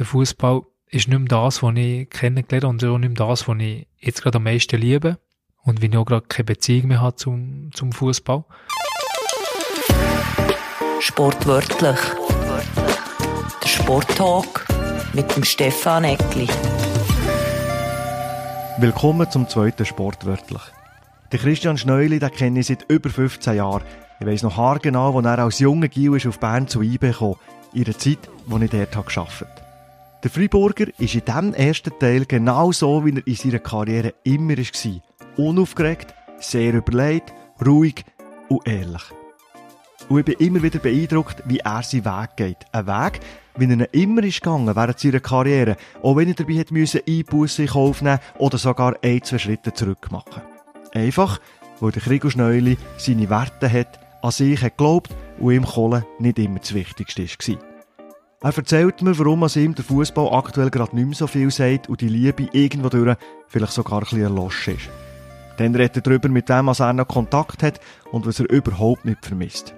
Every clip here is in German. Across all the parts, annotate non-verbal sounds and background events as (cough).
der Fußball ist nicht mehr das, was ich kennengelernt habe und auch nicht mehr das, was ich jetzt gerade am meisten liebe und wie ich auch gerade keine Beziehung mehr habe zum, zum Fußball. Sportwörtlich. Der Sporttalk mit dem Stefan Eckli. Willkommen zum zweiten Sportwörtlich. Den Christian Schneuli, den kenne ich seit über 15 Jahren. Ich weiss noch haargenau, als er als junger Gil auf Bern zu IB kam, in der Zeit, wo ich dort gearbeitet habe. Der Freiburger ist in diesem ersten Teil genau so, wie er in seiner Karriere immer war. Unaufgeregt, sehr überlegt, ruhig und ehrlich. Und ich bin immer wieder beeindruckt, wie er seinen Weg geht. Ein Weg, wie er immer ist gegangen während seiner Karriere, auch wenn er dabei hat müssen Einbussen in Kauf nehmen oder sogar ein, zwei Schritte zurück machen. Einfach, weil der Krigo Schneuli seine Werte hat, an sich hat geglaubt und ihm Kohle nicht immer das Wichtigste war. Er erzählt mir, warum es ihm der Fußball aktuell gerade nicht mehr so viel sagt und die Liebe irgendwo durch vielleicht sogar ein bisschen erlosch ist. Dann redet er darüber, mit wem er noch Kontakt hat und was er überhaupt nicht vermisst.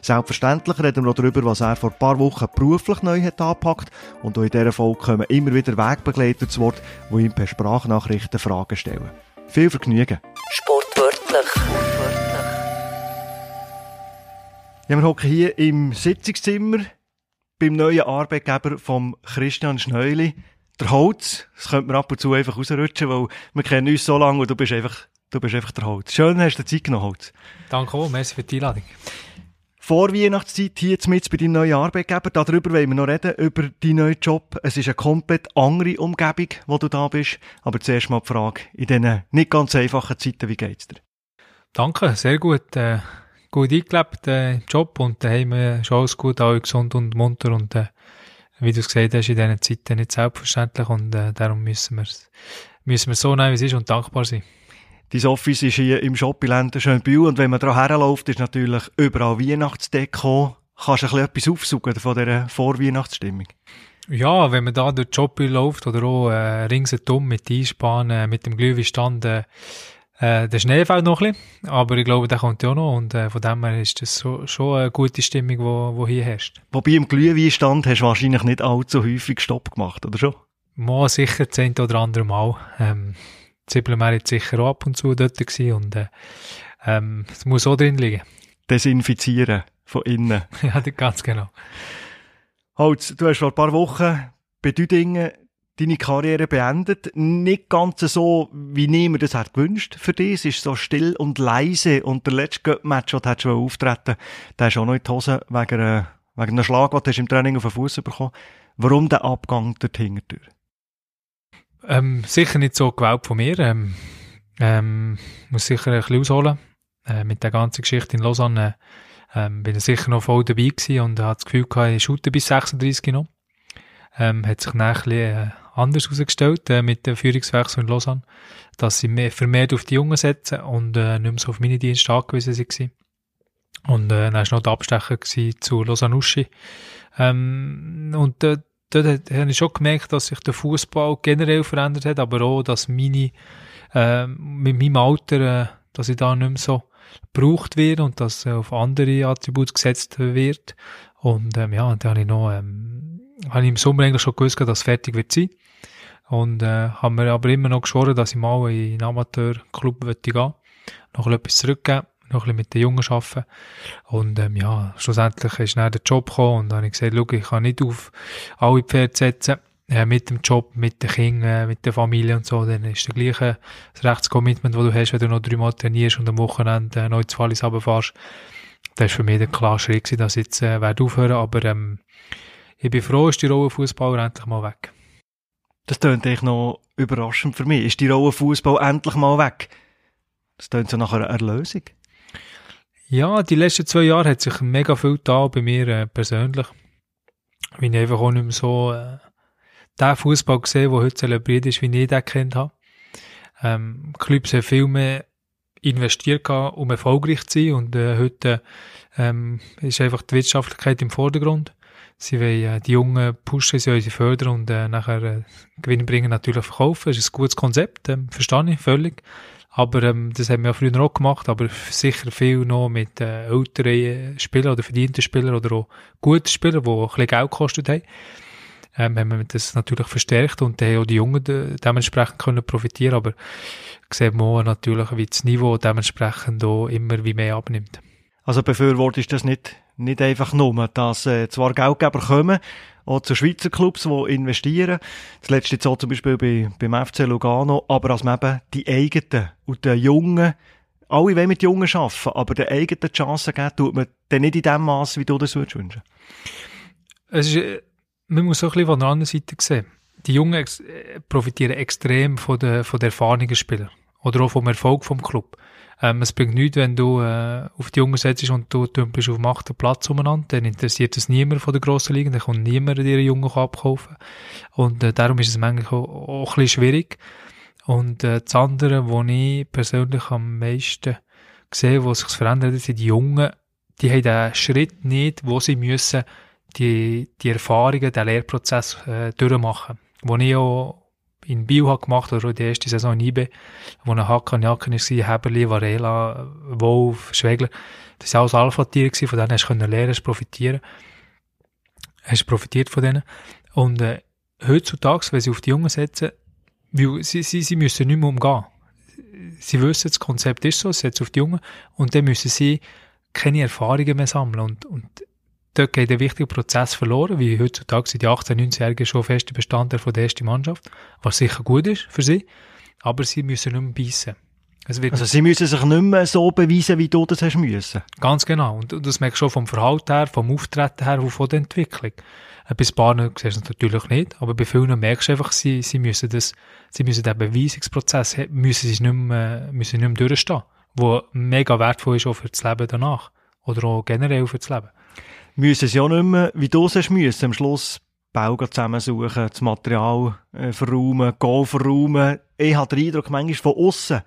Selbstverständlich reden wir auch darüber, was er vor ein paar Wochen beruflich neu hat angepackt und auch in dieser Folge kommen immer wieder Wegbegleiter zu Wort, die ihm per Sprachnachrichten Fragen stellen. Viel Vergnügen! Sportwörtlich. Ja, wir hocken hier im Sitzungszimmer beim neuen Arbeitgeber vom Christian Schneuli. Der Holz, das könnte man ab und zu einfach rausrutschen, weil wir kennen uns so lange und du bist einfach, du bist einfach der Holz. Schön, hast du Zeit genommen, Holz. Danke auch, merci für die Einladung. Vor Weihnachtszeit hier mit bei deinem neuen Arbeitgeber, darüber wollen wir noch reden, über deinen neuen Job. Es ist eine komplett andere Umgebung, wo du da bist. Aber zuerst mal die Frage, in diesen nicht ganz einfachen Zeiten, wie geht's dir? Danke, sehr gut. Äh, gut eingelebt äh, im Job und daheim äh, ist alles gut, alle gesund und munter und äh, wie du es gesagt hast, in diesen Zeiten nicht selbstverständlich und äh, darum müssen wir müssen wir so nehmen, wie es ist und dankbar sein. Dein Office ist hier im Shoppingland Schönbühl und wenn man da herläuft, ist natürlich überall Weihnachtsdeko. Kannst du ein bisschen etwas aufsuchen von dieser Vorweihnachtsstimmung? Ja, wenn man da durch die Shopping läuft oder auch äh, ringsherum mit Einspann, äh, mit dem Glühweinstand, äh, äh, der Schnee fällt noch ein bisschen, aber ich glaube, der kommt ja noch und äh, von dem her ist das so, schon eine gute Stimmung, die wo, wo hier herrscht. Wobei im Glühweinstand hast du wahrscheinlich nicht allzu häufig Stopp gemacht, oder schon? Mal sicher zehn oder andere Mal. Ähm, Zippeln jetzt sicher auch ab und zu dort gewesen und äh, ähm, es muss auch drin liegen. Desinfizieren von innen. (laughs) ja, ganz genau. Holz, du hast vor ein paar Wochen bei Düdingen deine Karriere beendet. Nicht ganz so, wie niemand das hat gewünscht für dich. Es ist so still und leise. Und der letzte Match, den du auftreten der ist auch noch in die Hose wegen, äh, wegen einem Schlag, den du im Training auf den Fuß bekommen Warum der Abgang dort hinterher? Ähm, sicher nicht so gewählt von mir. Ähm, ähm, muss sicher ein bisschen ausholen. Äh, mit der ganzen Geschichte in Lausanne äh, ähm, bin ich sicher noch voll dabei gewesen und hatte das Gefühl ich shoote bis 36 noch. Ähm, hat sich nachher äh, anders herausgestellt äh, mit dem Führungswechsel in Lausanne, dass sie mehr, vermehrt auf die Jungen setzen und äh, nicht mehr so auf meine Dienste angewiesen waren. Und äh, dann war noch der Abstecher zu Lausanne Uschi. Ähm, und äh, dort habe ich schon gemerkt, dass sich der Fußball generell verändert hat, aber auch, dass meine, äh, mit meinem Alter, äh, dass ich da nicht mehr so gebraucht werde und dass äh, auf andere Attribute gesetzt wird. Und ähm, ja, dann habe ich noch, ähm, habe ich im Sommer eigentlich schon gewusst, dass es fertig wird sein. Und äh, haben mir aber immer noch geschworen, dass ich mal in einen Amateurclub gehen möchte, noch etwas zurückgeben noch bisschen mit den Jungen arbeiten. Und ähm, ja, schlussendlich ist dann der Job gekommen und dann habe ich gesagt, schau, ich kann nicht auf alle Pferde setzen, äh, mit dem Job, mit den Kindern, äh, mit der Familie und so, dann ist der gleiche das Rechtscommitment, das du hast, wenn du noch dreimal trainierst und am Wochenende äh, noch ins Wallis runterfährst. Das war für mich der klare Schritt, dass ich jetzt äh, aufhören aber ähm, ich bin froh, ist die Rolle Fußballer endlich mal weg. Das klingt eigentlich noch überraschend für mich. Ist die Rolle Fußball endlich mal weg? Das klingt so nach einer Erlösung. Ja, die letzten zwei Jahre hat sich mega viel da bei mir äh, persönlich. Weil ich einfach auch nicht mehr so äh, den Fußball gesehen, der heute zelebriert ist, wie ich den kennt habe. Ähm, Clubs haben viel mehr investiert, um erfolgreich zu sein und äh, heute ähm, ist einfach die Wirtschaftlichkeit im Vordergrund. Sie wollen äh, die Jungen pushen, sie wollen sie fördern und äh, nachher äh, Gewinn bringen, natürlich verkaufen. Das ist ein gutes Konzept, ähm, verstehe ich völlig. Aber ähm, das haben wir ja früher auch gemacht, aber sicher viel noch mit äh, älteren Spielern oder verdienten Spielern oder auch guten Spielern, die ein bisschen Geld gekostet haben. ähm, haben wir das natürlich verstärkt und haben auch die Jungen de dementsprechend können profitieren, aber sieht man natürlich, wie das Niveau dementsprechend auch immer wie mehr abnimmt. Also befürwortest das nicht, nicht einfach nur, dass äh, zwar Geldgeber kommen, auch zu Schweizer Clubs, die investieren. Das letzte jetzt zum Beispiel bei, beim FC Lugano, aber dass man eben die eigenen und den Jungen, alle wollen mit Jungen arbeiten, aber den eigenen Chancen geben, tut man dann nicht in dem Maß, wie du das würdest wünschen. Es ist, äh, man muss auch ein bisschen von der anderen Seite sehen. Die Jungen ex äh, profitieren extrem von der, von der Erfahrungen Spieler. Oder auch vom Erfolg vom Club. Ähm, es bringt nichts, wenn du äh, auf die Jungen setzt und du bist auf dem achten Platz umeinander, dann interessiert es niemand von der grossen Liga, dann kommt niemand ihre Jungen abkaufen. Und äh, darum ist es manchmal auch, auch ein bisschen schwierig. Und äh, das andere, was ich persönlich am meisten sehe, wo sich verändert, sind die Jungen, die haben den Schritt nicht, wo sie müssen die, die Erfahrungen, den Lehrprozess äh, durchmachen. Wo ich auch in Bio hat gemacht oder die erste Saison in IB, wo ein Hakan Jacken war, Heberli, Varela, Wolf, Schwegler. Das war alles Alpha-Tiere, von denen hast du lernen, hast profitieren. Hast profitiert von denen. Und äh, heutzutage, wenn sie auf die Jungen setzen, weil sie, sie, sie müssen nicht mehr umgehen. Sie wissen, das Konzept ist so, sie setzen auf die Jungen und dann müssen sie keine Erfahrungen mehr sammeln. Und, und dort geht ein wichtiger Prozess verloren, wie heutzutage sind die 18-, 19-Jährigen schon feste Bestandteil von der ersten Mannschaft, was sicher gut ist für sie, aber sie müssen nicht mehr beißen. also sie müssen sich nicht mehr so beweisen, wie du das hast müssen. Ganz genau. Und, und das merkst du schon vom Verhalten her, vom Auftreten her und von der Entwicklung. Bei ein paar siehst du es natürlich nicht, aber bei vielen merkst du einfach, sie, sie müssen das, sie müssen den Beweisungsprozess, müssen sie nicht mehr, müssen nicht mehr durchstehen, wo mega wertvoll ist auch für das Leben danach. Oder auch generell für das Leben müssen sie auch nicht mehr, wie du es müssen, am Schluss Bau zusammensuchen, das Material äh, verräumen, Goal verräumen. Ich habe den Eindruck, manchmal von außen,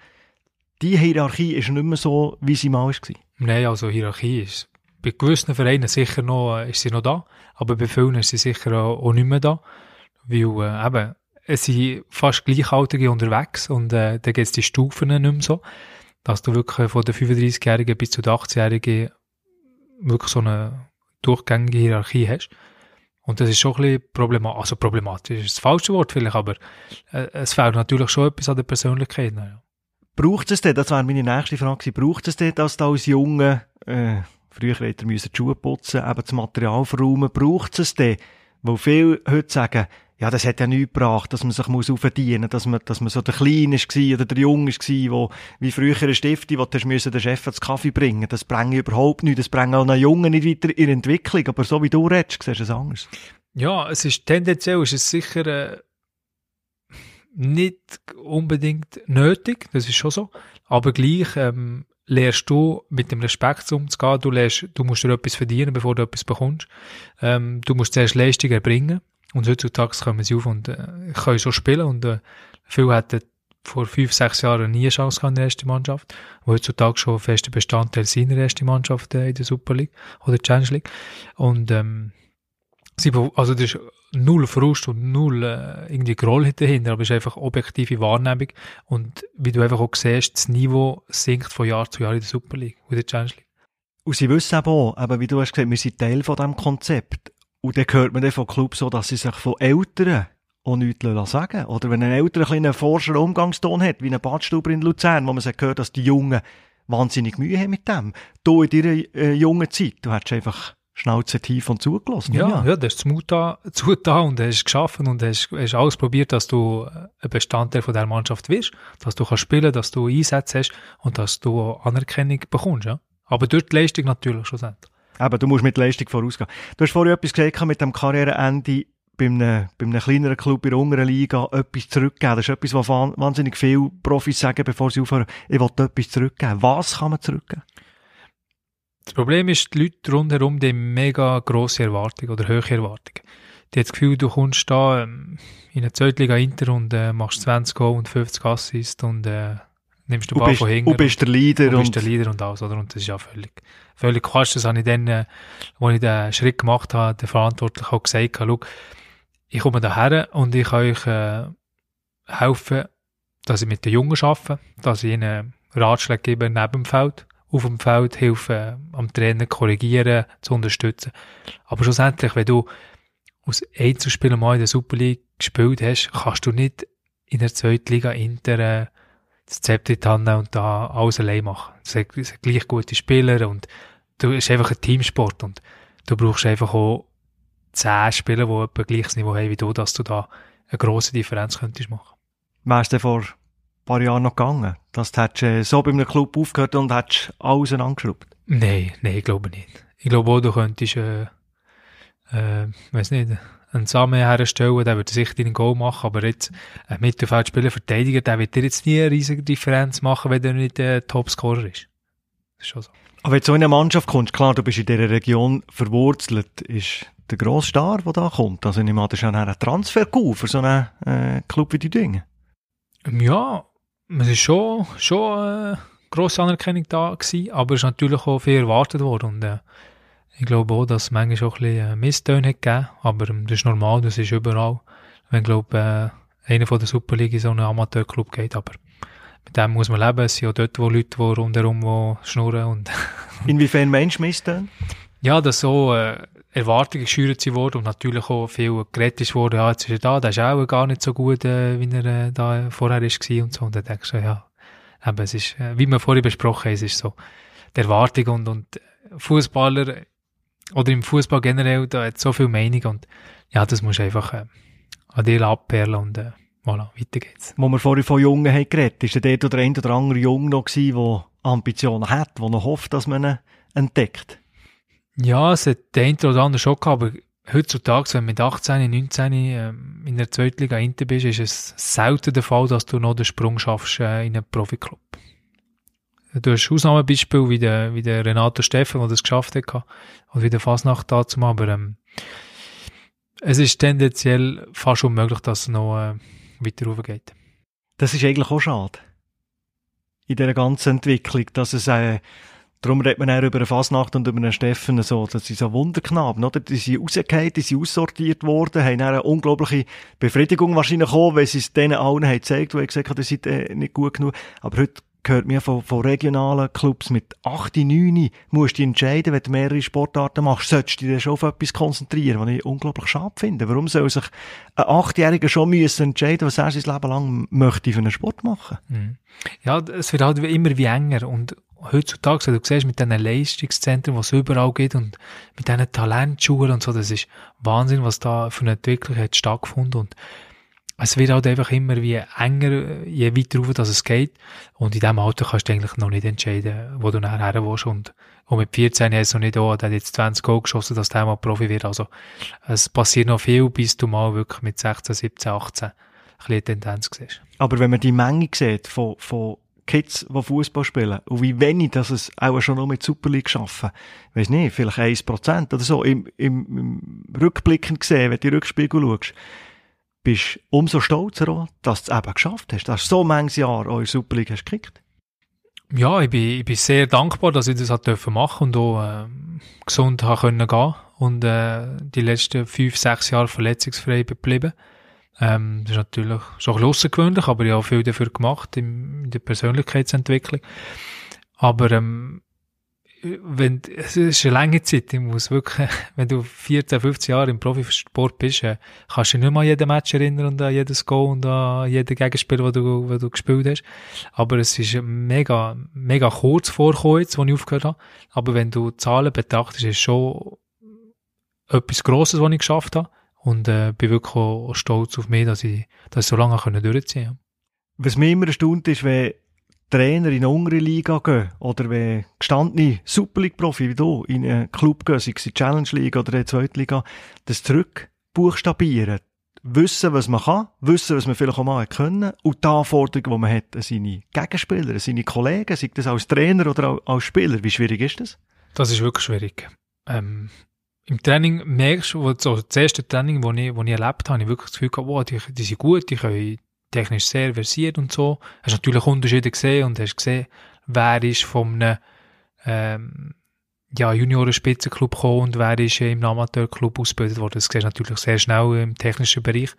die Hierarchie ist nicht mehr so, wie sie mal war. Nein, also Hierarchie ist bei gewissen Vereinen sicher noch, äh, ist sie noch da, aber bei vielen ist sie sicher auch, nicht mehr da, weil äh, eben, es sind fast Gleichaltrige unterwegs und äh, da gibt es die Stufen nicht mehr so, dass du wirklich von den 35-Jährigen bis zu den 80-Jährigen wirklich so eine durchgängige Hierarchie hast. Und das ist schon ein bisschen problematisch, also problematisch ist das falsche Wort vielleicht, aber äh, es fehlt natürlich schon etwas an der Persönlichkeit. Ja. Braucht es denn, das wäre meine nächste Frage, braucht es denn, dass da als Junge, äh, früher hätte er die Schuhe putzen, eben das Material verräumen, braucht es denn, wo viele heute sagen, ja, das hat ja nichts gebracht, dass man sich muss aufdienen, dass man, dass man so der Kleine war oder der Junge war, wo, wie früher ein Stifte, wo du den Chef ins Kaffee bringen. Das bringt überhaupt nichts. Das bringt auch einen Jungen nicht weiter in Entwicklung. Aber so wie du redest, siehst du es anders. Ja, es ist tendenziell ist es sicher, äh, nicht unbedingt nötig. Das ist schon so. Aber gleich, ähm, lernst du mit dem Respekt umzugehen. Du lernst, du musst dir etwas verdienen, bevor du etwas bekommst. Ähm, du musst zuerst Leistung erbringen. Und heutzutage kommen sie auf und äh, können schon spielen. Und äh, viele hätten vor fünf, sechs Jahren nie eine Chance gehabt in der ersten Mannschaft. Und heutzutage schon fester Bestandteil seiner ersten Mannschaft äh, in der Super League oder Challenge League. Und ähm, sie, also das ist null Frust und null äh, irgendwie Groll dahinter, aber es ist einfach objektive Wahrnehmung. Und wie du einfach auch siehst, das Niveau sinkt von Jahr zu Jahr in der Super League und in der Challenge League. Und sie wissen auch, aber wie du hast gesagt, wir sind Teil von diesem Konzept. Und dann hört man dann von Clubs so, dass sie sich von Eltern auch nichts sagen Oder wenn ein Eltern ein einen forscheren Umgangston hat, wie ein Badstuber in Luzern, wo man sich hört, dass die Jungen wahnsinnig Mühe haben mit dem. Du in deiner äh, jungen Zeit, du hättest einfach Schnauze tief und zugelassen. Ja, ja, ja du hast zugetan und hast es geschaffen und hast, hast alles probiert, dass du ein Bestandteil von der Mannschaft wirst, dass du kannst spielen, dass du Einsätze hast und dass du Anerkennung bekommst. Ja? Aber durch die Leistung natürlich schlussendlich. Eben, du musst mit Leistung vorausgehen. Du hast vorhin etwas gesagt mit dem Karriereende bei einem, bei einem kleineren Club in der unteren Liga etwas zurückgeben. Das ist etwas, was wahnsinnig viele Profis sagen, bevor sie aufhören. Ich will etwas zurückgeben. Was kann man zurückgeben? Das Problem ist, die Leute rundherum, die haben mega grosse Erwartungen oder hohe Erwartungen. Die haben das Gefühl, du kommst da ähm, in eine Zweitliga Inter und äh, machst 20 Go und 50 Assists und äh, nimmst du Ball von hinten. Und bist der Leader. Und bist der Leader und alles, oder? Und das ist ja völlig, völlig Quatsch. Das habe ich dann, äh, als ich den Schritt gemacht habe, der Verantwortliche auch gesagt, schau, ich komme daher und ich kann euch äh, helfen, dass ich mit den Jungen arbeite, dass ich ihnen Ratschläge gebe neben dem Feld, auf dem Feld helfen, am Trainer korrigieren, zu unterstützen. Aber schlussendlich, wenn du als Einzelspieler mal in der Super League gespielt hast, kannst du nicht in der zweiten Liga Inter äh, das Zepter in und da alles allein machen. Es sind, es sind gleich gute Spieler und du es ist einfach ein Teamsport und du brauchst einfach auch zehn Spieler, die etwa gleiches Niveau haben wie du, dass du da eine grosse Differenz könntest machen. Wärst du vor ein paar Jahren noch gegangen? Dass du hättest, äh, so bei einem Club aufgehört und hättest alles angeschraubt? Nein, nein, ich glaube nicht. Ich glaube auch, du könntest, äh, äh, weiß nicht, einen Samen herstellen, der würde sicher deinen Goal machen, aber jetzt ein Mittelfeldspieler, Verteidiger, der wird dir jetzt nie eine riesige Differenz machen, wenn er nicht der Topscorer ist. Das ist schon so. Aber wenn du so in eine Mannschaft kommst, klar, du bist in dieser Region verwurzelt, ist der grosse Star, der da kommt. Also ich meine, das ist ja ein Transfer für so einen äh, Club wie die Dinge. Ja, es ist schon, schon äh, grosse Anerkennung da gewesen, aber es ist natürlich auch viel erwartet worden und äh, ich glaube auch, dass es manchmal auch ein bisschen äh, Misstöne hat gegeben, aber ähm, das ist normal, das ist überall. Wenn, glaube äh, einer von der Superliga in so einen Amateurclub geht, aber mit dem muss man leben. Es sind auch dort wo Leute, die rundherum wo schnurren und (laughs) Inwiefern Mensch Misstöne? ja, dass so äh, Erwartungen geschürt sind worden und natürlich auch viel geredet ist worden, ja, jetzt ist er da, der ist auch gar nicht so gut, äh, wie er äh, da vorher ist gewesen und so. Und dann denkst du, ja, aber es ist, äh, wie wir vorhin besprochen haben, es ist so, die Erwartung und, und Fußballer oder im Fußball generell, da hat so viel Meinung und ja, das musst du einfach äh, an dir abperlen und äh, voilà, weiter geht's. Wo wir vorhin von Jungen haben geredet, ist der oder ein oder andere Junge noch gewesen, der Ambitionen hat, der noch hofft, dass man ihn entdeckt? Ja, es hat der eine oder andere schon gehabt, aber heutzutage, wenn du mit 18, 19 ähm, in der Zweitliga Inter bist, ist es selten der Fall, dass du noch den Sprung schaffst äh, in einen Profiklub. Du hast Ausnahmebeispiele wie der, wie der Renato Steffen, der das geschafft hat, oder wie der Fasnacht dazu, aber ähm, es ist tendenziell fast unmöglich, dass es noch äh, weiter raufgeht. Das ist eigentlich auch schade. In dieser ganzen Entwicklung, dass es, äh, darum redet man auch über eine Fasnacht und über einen Steffen so, das sind so Wunderknaben, oder? Die sind rausgefallen, die sind aussortiert worden, haben eine unglaubliche Befriedigung wahrscheinlich bekommen, weil sie es denen allen haben gezeigt, die gesagt haben, die sind äh, nicht gut genug. Aber heute gehört mir von, von regionalen Clubs mit 8, 9, musst du entscheiden, wenn du mehrere Sportarten machst, solltest du dich schon auf etwas konzentrieren, was ich unglaublich schade finde. Warum soll sich ein Achtjähriger schon müssen entscheiden, was er sein Leben lang möchte für einen Sport machen? Mhm. Ja, es wird halt immer wie enger und heutzutage, du siehst mit diesen Leistungszentren, was es überall gibt und mit diesen Talentschulen und so, das ist Wahnsinn, was da für eine Entwicklung hat stattgefunden und es wird halt einfach immer wie enger, je weiter rauf, dass es geht. Und in diesem Alter kannst du eigentlich noch nicht entscheiden, wo du nachher willst. Und, und mit 14 hast du nicht, oh, der hat jetzt 20 Goal geschossen, dass der mal Profi wird. Also, es passiert noch viel, bis du mal wirklich mit 16, 17, 18 ein bisschen Tendenz siehst. Aber wenn man die Menge sieht von, von Kids, die Fußball spielen, und wie wenig dass es auch schon noch mit Super League schaffen, weiß nicht, vielleicht 1% oder so, im, im, im Rückblickend gesehen, wenn du die Rückspiegel schaust, bist umso stolzer dass du es eben geschafft hast, dass du so manches Jahr auch in der Super League hast gekriegt. Ja, ich bin, ich bin sehr dankbar, dass ich das machen und auch äh, gesund haben können gehen und äh, die letzten fünf, sechs Jahre verletzungsfrei geblieben. Ähm, das ist natürlich schon ein bisschen außergewöhnlich, aber ich habe viel dafür gemacht in, in der Persönlichkeitsentwicklung. Aber ähm, wenn, es ist eine lange Zeit, ich muss wirklich, (laughs) wenn du 14, 15 Jahre im Profisport bist, äh, kannst du nicht mal an jeden Match erinnern und an jedes Goal und an jeden Gegenspiel, den du, den du gespielt hast. Aber es ist mega, mega kurz vorgekommen wo ich aufgehört habe. Aber wenn du Zahlen betrachtest, ist es schon etwas Grosses, was ich geschafft habe. Und äh, bin wirklich auch stolz auf mich, dass ich das so lange durchziehen konnte. Was mich immer erstaunt ist, wenn Trainer in eine andere Liga gehen oder wenn gestandene Super League-Profi wie du in einen Club gehen, sei es in die Challenge League oder in die Zweite Liga, das zurück buchstabieren, wissen, was man kann, wissen, was man vielleicht auch mal können und die Anforderungen, die man hat an seine Gegenspieler, an seine Kollegen, sei das als Trainer oder als Spieler. Wie schwierig ist das? Das ist wirklich schwierig. Ähm, Im Training merkst du, so das erste Training, das ich, ich erlebt habe, habe ich wirklich das Gefühl gehabt, wow, die, die sind gut, die können technisch sehr versiert und so. Hast natürlich Unterschiede gesehen und hast gesehen, wer ist von einem ähm, ja, Junioren-Spitzenclub gekommen und wer ist im Amateurclub ausgebildet worden. Das siehst du natürlich sehr schnell im technischen Bereich.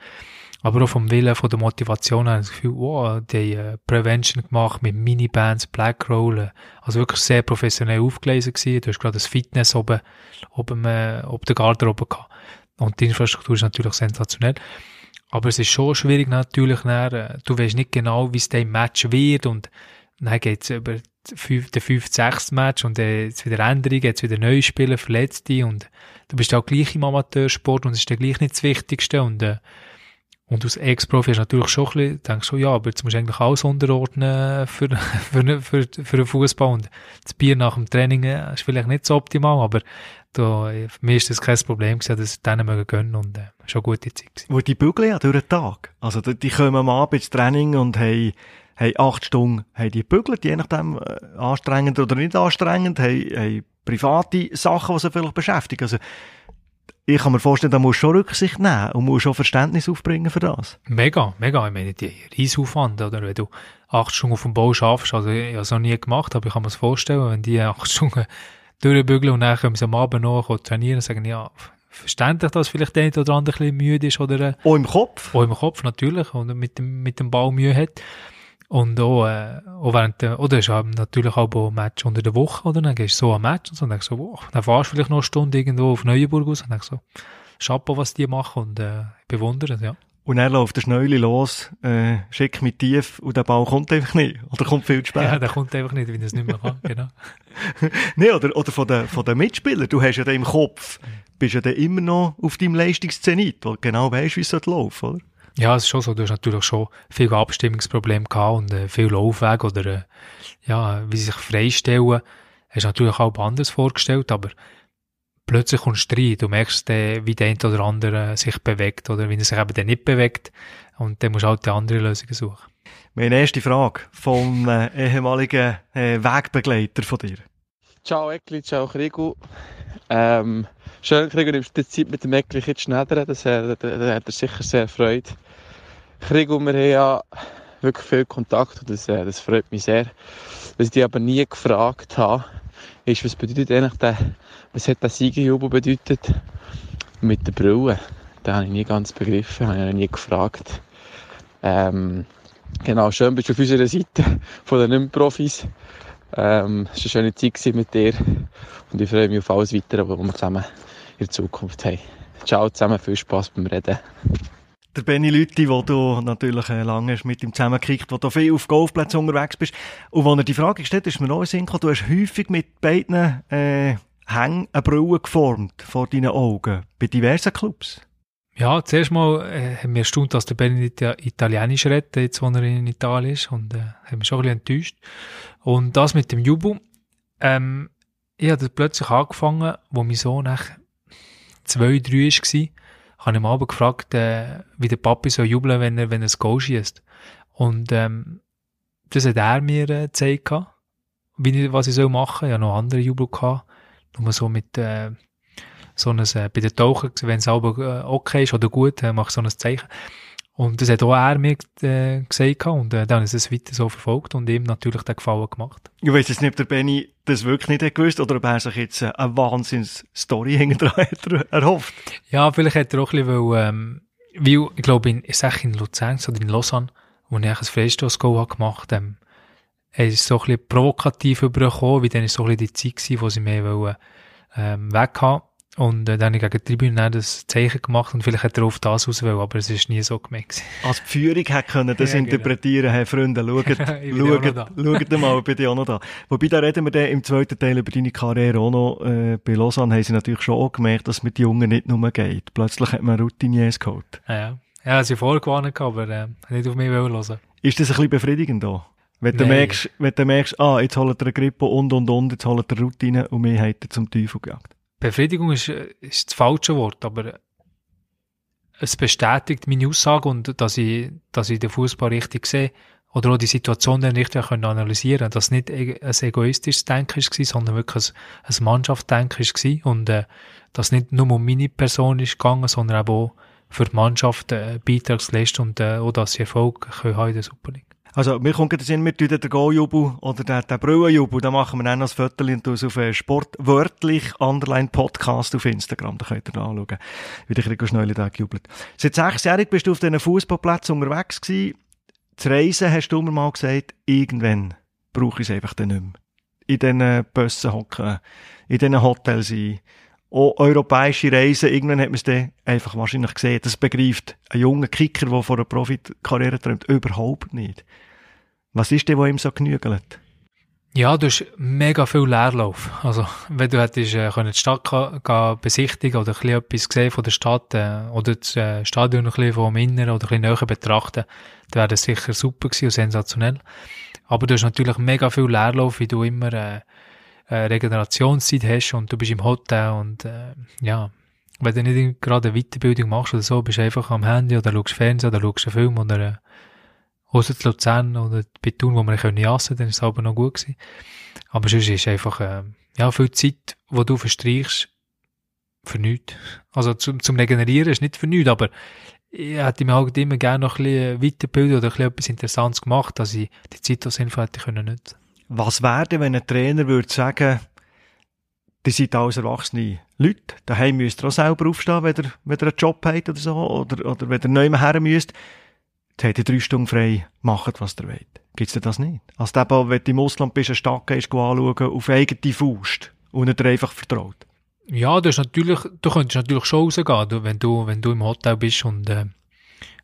Aber auch vom Willen, von der Motivation habe ich das Gefühl, wow, die äh, Prevention gemacht mit Minibands, Blackroll. Also wirklich sehr professionell aufgelesen gewesen. Du hast gerade das Fitness oben, oben, äh, ob der Garderobe gehabt. Und die Infrastruktur ist natürlich sensationell. Aber es ist schon schwierig natürlich, dann, äh, du weißt nicht genau, wie es dein Match wird und dann geht es über den 5-6 Match und dann jetzt wieder Änderungen, jetzt wieder neue Spieler, Verletzte und du bist auch gleich im Amateursport und es ist dann gleich nicht das Wichtigste und äh, und als Ex-Profi hast natürlich schon ein bisschen, denkst du, ja, aber jetzt musst du eigentlich alles unterordnen für, (laughs) für, für, für den Fußball. Und das Bier nach dem Training äh, ist vielleicht nicht so optimal, aber da, für mich ist das kein Problem gewesen, dass ich denen mögen gönnen und äh, schon eine gute Zeit gewesen. Wo die bügeln ja durch den Tag. Also die, die kommen am Abend ins Training und haben, haben acht Stunden haben die bügelt, je nachdem äh, anstrengend oder nicht anstrengend, haben, haben private Sachen, die sie vielleicht beschäftigen. Also ich kann mir vorstellen, da musst du schon Rücksicht nehmen und musst schon Verständnis aufbringen für das. Mega, mega. Ich meine, die Reisaufwand, oder? Wenn du acht Stunden auf dem Bau schaffst, also ich habe es noch nie gemacht, aber ich kann mir das vorstellen, wenn die acht Stunden durchbügeln und dann können sie am Abend noch trainieren und sagen, ja, verständlich, dass vielleicht der oder andere ein bisschen müde ist oder... Äh, auch im Kopf? Auch im Kopf, natürlich, und mit dem, mit dem Ball Mühe hat. Und auch, äh, auch während der, oder ist natürlich auch ein Match unter der Woche, oder? Dann gehst du so ein Match und so, denkst so, wow, dann fahrst du vielleicht noch eine Stunde irgendwo auf Neuenburg aus und denkst so, Chapeau, was die machen und, äh, bewundere es, ja. Und er läuft der Schnäuli los, äh, schick mit tief und der Ball kommt einfach nicht. Oder kommt viel zu spät. Ja, der kommt einfach nicht, wenn er es nicht mehr kann, (laughs) genau. (laughs) nee, oder, oder von den, von den Mitspielern. Du hast ja den im Kopf, bist ja dann immer noch auf deinem Leistungszenit, weil du genau weißt, wie es laufen oder? Ja, es ist schon so. Du hast natürlich schon viele Abstimmungsprobleme gehabt und äh, viel Laufweg oder äh, ja, wie sie sich freistellen. Hast du natürlich auch anders vorgestellt, aber plötzlich kommst du rein. Du merkst, äh, wie der eine oder andere sich bewegt oder wie er sich eben dann nicht bewegt. Und dann musst du halt die andere Lösungen suchen. Meine erste Frage vom äh, ehemaligen äh, Wegbegleiter von dir. Ciao Eckli, ciao Krigu. Ähm, schön, Krigu, nimmst du die Zeit mit dem Eckli jetzt schneller, das, äh, da, hat er sicher sehr Freude. Krigu, wir haben ja wirklich viel Kontakt und das, äh, das freut mich sehr. Was ich dich aber nie gefragt habe, ist, was bedeutet eigentlich der, was hat der Siegerjubel bedeutet mit der Brille? Den habe ich nie ganz begriffen, habe ich nie gefragt. Ähm, genau, schön bist du auf unserer Seite von den Nicht-Profis. Ähm, es war eine schöne Zeit mit dir und ich freue mich auf alles Weitere, was wir zusammen in der Zukunft haben. Ciao zusammen, viel Spass beim Reden. Der Benny Lütti, wo du natürlich äh, lange mit ihm zusammengekickt, wo du viel auf Golfplätzen unterwegs bist. Und als er die Frage gestellt ist mir noch in Sinn du hast häufig mit beiden äh, Hängen eine Brille geformt vor deinen Augen, bei diversen Clubs. Ja, zuerst mal äh, haben wir erstaunt, dass der Benny nicht Italienisch redet, jetzt wo er in Italien ist, und äh, haben wir schon ein bisschen enttäuscht. Und das mit dem Jubel, ähm, ich habe plötzlich angefangen, wo mein Sohn nach zwei, drei war, habe ich am Abend gefragt, äh, wie der Papi so jubeln, wenn er, wenn er das Goal schießt. Und ähm, das hat er mir äh, gezeigt, wie ich, was ich soll machen soll. Ich hatte noch andere Jubel gehabt, nur so mit äh, so ein, äh, bei den Tauchen, wenn es aber äh, okay ist oder gut, äh, mache ich so ein Zeichen. Und das hat auch er mir äh, gesagt und äh, dann ich es weiter so verfolgt und ihm natürlich den Gefallen gemacht. Ich weiss jetzt nicht, ob der Benny das wirklich nicht gewusst oder ob er sich jetzt äh, eine Wahnsinns-Story (laughs) hinterher erhofft. Ja, vielleicht hat er auch ein bisschen, weil, ähm, weil ich glaube, in, ich sage in Luzern oder in Lausanne, wo ich ein Freistoß-Go gemacht habe, ähm, er ist so ein bisschen provokativ übergekommen, wie dann ist so ein bisschen die Zeit gewesen, wo sie mehr wollen, ähm, weg haben. Und äh, dann habe ich gegen die Tribüne das Zeichen gemacht und vielleicht hat er auf das auswählen, aber es ist nie so gemerkt. Als die Führung hätte können das ja, genau. interpretieren, genau. hey Freunde, (laughs) schaut, schaut, schaut mal, bin ich auch noch da. Wobei, da reden wir dann im zweiten Teil über deine Karriere auch noch. Äh, bei Lausanne haben sie natürlich schon auch gemerkt, dass es mit Jungen nicht nur geht. Plötzlich hat man Routiniers geholt. Ja, ja. Ja, sie vorgewarnt, aber äh, nicht auf mich hören Ist das ein bisschen befriedigend da? Wenn du, merkst, wenn du merkst, ah, jetzt holt er eine Grippe und und und, jetzt holt er Routine und mir hat er zum Teufel gejagt. Befriedigung ist, ist das falsche Wort, aber es bestätigt meine Aussage und dass ich, dass ich den Fußball richtig sehe oder auch die Situation dann richtig können analysieren dass nicht ein egoistisches Denken war, sondern wirklich ein, ein Mannschaftsdenken war und äh, dass nicht nur um meine Person ist gegangen, sondern auch für die Mannschaft äh, Beitrag zu leisten und äh, auch, dass sie Erfolg können haben in der Super League. Also, mir kommt der Sinn, wir tun den Go-Jubel oder den, den Brüllenjubel, da machen wir dann noch ein Viertel und auf einen Sportwörtlich Underline Podcast auf Instagram, da könnt ihr anschauen, wie der Gregor Schneuli da gejubelt. Seit sechs Jahren bist du auf diesen Fußballplätzen unterwegs gewesen. Zu reisen, hast du mir mal gesagt, irgendwann brauche ich es einfach dann nicht mehr. In diesen Bussen hocken, in diesen Hotels sein auch europäische Reisen, irgendwann hat man es dann einfach wahrscheinlich gesehen. Das begreift ein junger Kicker, der von einer Profikarriere träumt, überhaupt nicht. Was ist denn, was ihm so genügelt? Ja, du hast mega viel Leerlauf. Also, wenn du hättest, äh, die Stadt gehen, besichtigen oder ein etwas gesehen von der Stadt, äh, oder das äh, Stadion ein bisschen vom Inneren oder ein bisschen näher betrachten, dann wäre das sicher super gewesen und sensationell. Aber du hast natürlich mega viel Leerlauf, wie du immer, äh, äh, Regenerationszeit hast und du bist im Hotel und, äh, ja, wenn du nicht gerade eine Weiterbildung machst oder so, bist du einfach am Handy oder schaust Fernsehen oder schaust einen Film oder, äh, Außer zu Luzern oder bei Thun, wo wir können jassen, dann ist es aber noch gut gewesen. Aber sonst ist einfach, äh, ja, viel Zeit, wo du verstreichst, für nichts. Also zum, zum Regenerieren ist nicht für nichts, aber ich hätte mir halt immer gerne noch ein bisschen weiterbilden oder ein bisschen etwas Interessantes gemacht, dass ich die Zeit auch sinnvoll hätte können nutzen. Was wäre wenn ein Trainer würde sagen, die seid alles erwachsene Leute, daheim müsst ihr auch selber aufstehen, wenn ihr, wenn ihr einen Job habt oder so, oder, oder wenn ihr neu her müsst, jetzt habt ihr drei Stunden frei, macht, was ihr wollt. Gibt's denn das nicht? Also eben, wenn du im Ausland bist, eine Stadt gehst, anschauen, auf eigene Faust und dir einfach vertraut. Ja, du, natürlich, du könntest natürlich schon rausgehen, wenn, du, wenn du im Hotel bist und, äh,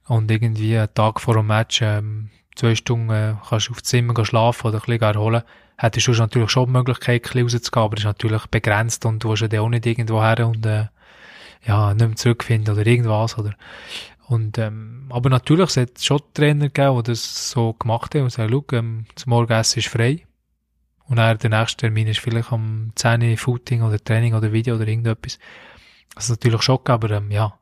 und irgendwie einen Tag vor dem Match ähm, zwei Stunden äh, kannst aufs Zimmer gehen schlafen oder ein bisschen erholen, hättest du natürlich schon die Möglichkeit, ein bisschen rauszugehen, aber das ist natürlich begrenzt und du willst ja auch nicht irgendwo her und äh, ja, nicht mehr zurückfinden oder irgendwas. Oder, und, ähm, aber natürlich, es hat schon Trainer gegeben, die das so gemacht haben und sagen, schau, ähm, das Morgenessen ist frei. Und dann der nächste Termin ist vielleicht am 10 Footing oder Training oder Video oder irgendetwas. Das ist natürlich schon, aber ähm, ja,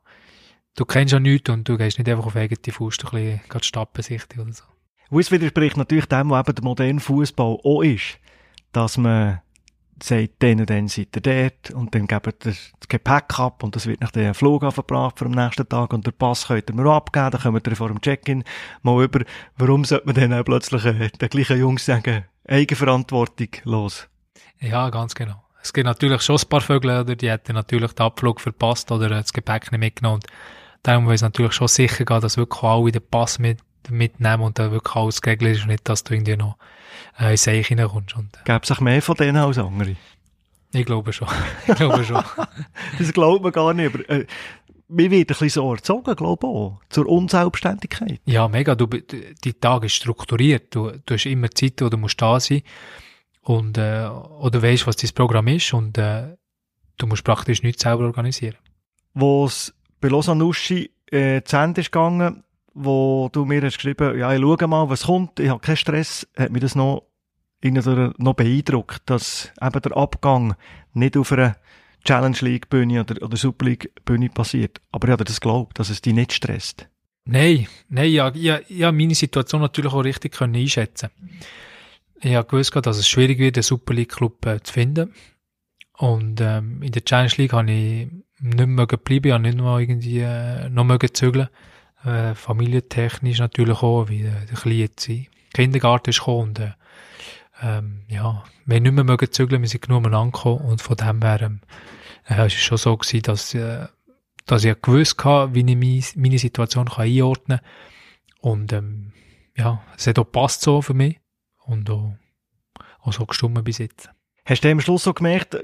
du kennst ja nichts und du gehst nicht einfach auf eigene Faust ein bisschen die Stadt besichtigen oder so. Und es widerspricht natürlich dem, was eben der moderne Fußball auch ist, dass man sagt, dann und dann seid ihr dort und dann gebt ihr das Gepäck ab und das wird nach dem Flug verbracht für den nächsten Tag und der Pass könnt ihr mir abgeben, dann kommt ihr vor dem Check-in mal über. Warum sollte man dann auch plötzlich äh, den gleichen Jungs sagen, Eigenverantwortung los? Ja, ganz genau. Es gibt natürlich schon ein paar Vögel, oder die hätten natürlich den Abflug verpasst oder das Gepäck nicht mitgenommen. Darum muss es natürlich schon sicher gehen, dass wirklich alle den Pass mit, mitnehmen und dann wirklich alles geregelt ist und nicht, dass du irgendwie noch äh, ins Eich hineinkommst. Und, äh. Gäbe es auch mehr von denen als andere? Ich glaube schon. (laughs) Ich glaube schon. (laughs) das glaubt man gar nicht. Aber, äh, mir wird ein bisschen so erzogen, glaube ich auch, zur Unselbstständigkeit. Ja, mega. Du, die Tag ist strukturiert. Du, du hast immer Zeit, wo du musst da sein und äh, oder weißt, was dein Programm ist und äh, du musst praktisch nichts selber organisieren. Wo es bei Lausanne-Uschi äh, zu Ende ist gegangen, wo du mir hast geschrieben, ja, ich schaue mal, was kommt, ich habe keinen Stress, hat mir das noch, noch beeindruckt, dass eben der Abgang nicht auf einer Challenge League Bühne oder, oder Super League Bühne passiert. Aber ich habe das geglaubt, dass es dich nicht stresst. Nein, nein, ja, ja, ja, meine Situation natürlich auch richtig können einschätzen. Ich habe gewusst, dass es schwierig wird, einen Super League Club äh, zu finden. Und ähm, in der Challenge League habe ich nicht mehr bleiben, ich habe nicht mehr irgendwie äh, noch zügeln äh, familientechnisch natürlich auch, wie der, der Kleine sein. Kindergarten ist gekommen und, äh, ähm, ja, wir nicht mehr mögen zügeln, wir sind genug umeinander gekommen und von dem her, ähm, äh, es ist schon so gewesen, dass, äh, dass ich gewusst habe, wie ich meine, meine Situation kann einordnen kann. Und, ähm, ja, es hat auch passt so für mich und auch, auch so gestummen bis jetzt. Hast du am Schluss so gemerkt,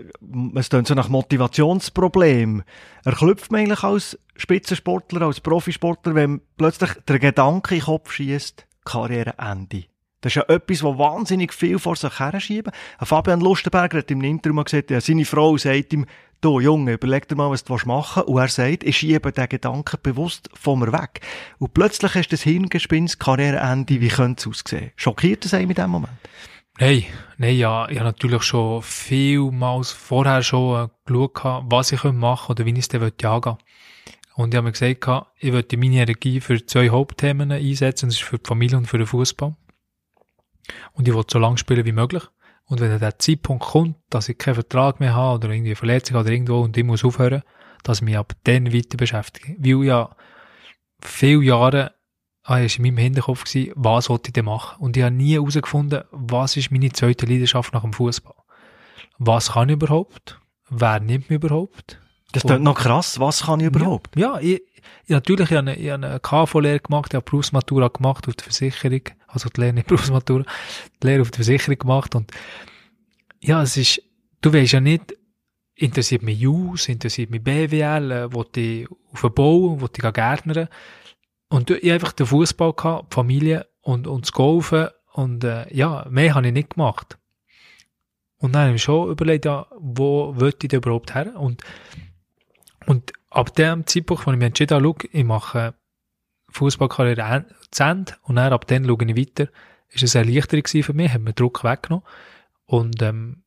es klingt so nach Motivationsproblem. Erklüpft man eigentlich als Spitzensportler, als Profisportler, wenn plötzlich der Gedanke in den Kopf schießt, Karriereende? Das ist ja etwas, was wahnsinnig viel vor sich her schieben. Fabian Lustenberger hat im Interview mal gesagt, ja, seine Frau sagt ihm, du Junge, überleg dir mal, was du machen willst. Und er sagt, ich schiebe den Gedanken bewusst von mir weg. Und plötzlich du das Hirngespinst, Karriereende, wie könnte es aussehen? Schockiert das einen in dem Moment? Nein, nein, ja, ich habe natürlich schon vielmals vorher schon äh, geschaut, was ich machen oder wie ich es dann angehen Und ich habe mir gesagt, ich möchte meine Energie für zwei Hauptthemen einsetzen, das ist für die Familie und für den Fußball. Und ich will so lange spielen wie möglich. Und wenn dann der Zeitpunkt kommt, dass ich keinen Vertrag mehr habe oder irgendwie Verletzung oder irgendwo und ich muss aufhören, dass ich mich ab dann weiter beschäftige. Weil ja viele Jahre ah, ist in meinem Hinterkopf gewesen, was wollte ich denn machen? Und ich habe nie herausgefunden, was ist meine zweite Leidenschaft nach dem Fußball? Was kann ich überhaupt? Wer nimmt mich überhaupt? Das ist noch krass. Was kann ich überhaupt? Ja, ja ich, ich, natürlich, ich habe eine, ich habe eine KV-Lehre gemacht, ich habe Berufsmatura gemacht auf der Versicherung, also die Lehre nicht Berufsmatura, die Lehre auf der Versicherung gemacht und ja, es ist, du weißt ja nicht, interessiert mich Jus, interessiert mich BWL, äh, wollte ich auf den Bau, wollte ich gärtnern. Und ich einfach den Fußball gehabt, die Familie und, und das Golfen. Und äh, ja, mehr habe ich nicht gemacht. Und dann habe ich schon überlegt, ja, wo wollte ich denn überhaupt her? Und, und ab dem Zeitpunkt, wo ich mich entschieden habe, schau, ich mache Fußballkarriere zu Ende. Und dann ab dann schaue ich weiter, ist es eine Erleichterung für mich, hat mir Druck weggenommen. Und ähm,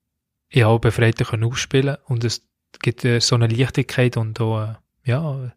ich habe befreiter können ausspielen und es gibt äh, so eine Leichtigkeit und auch, äh, ja,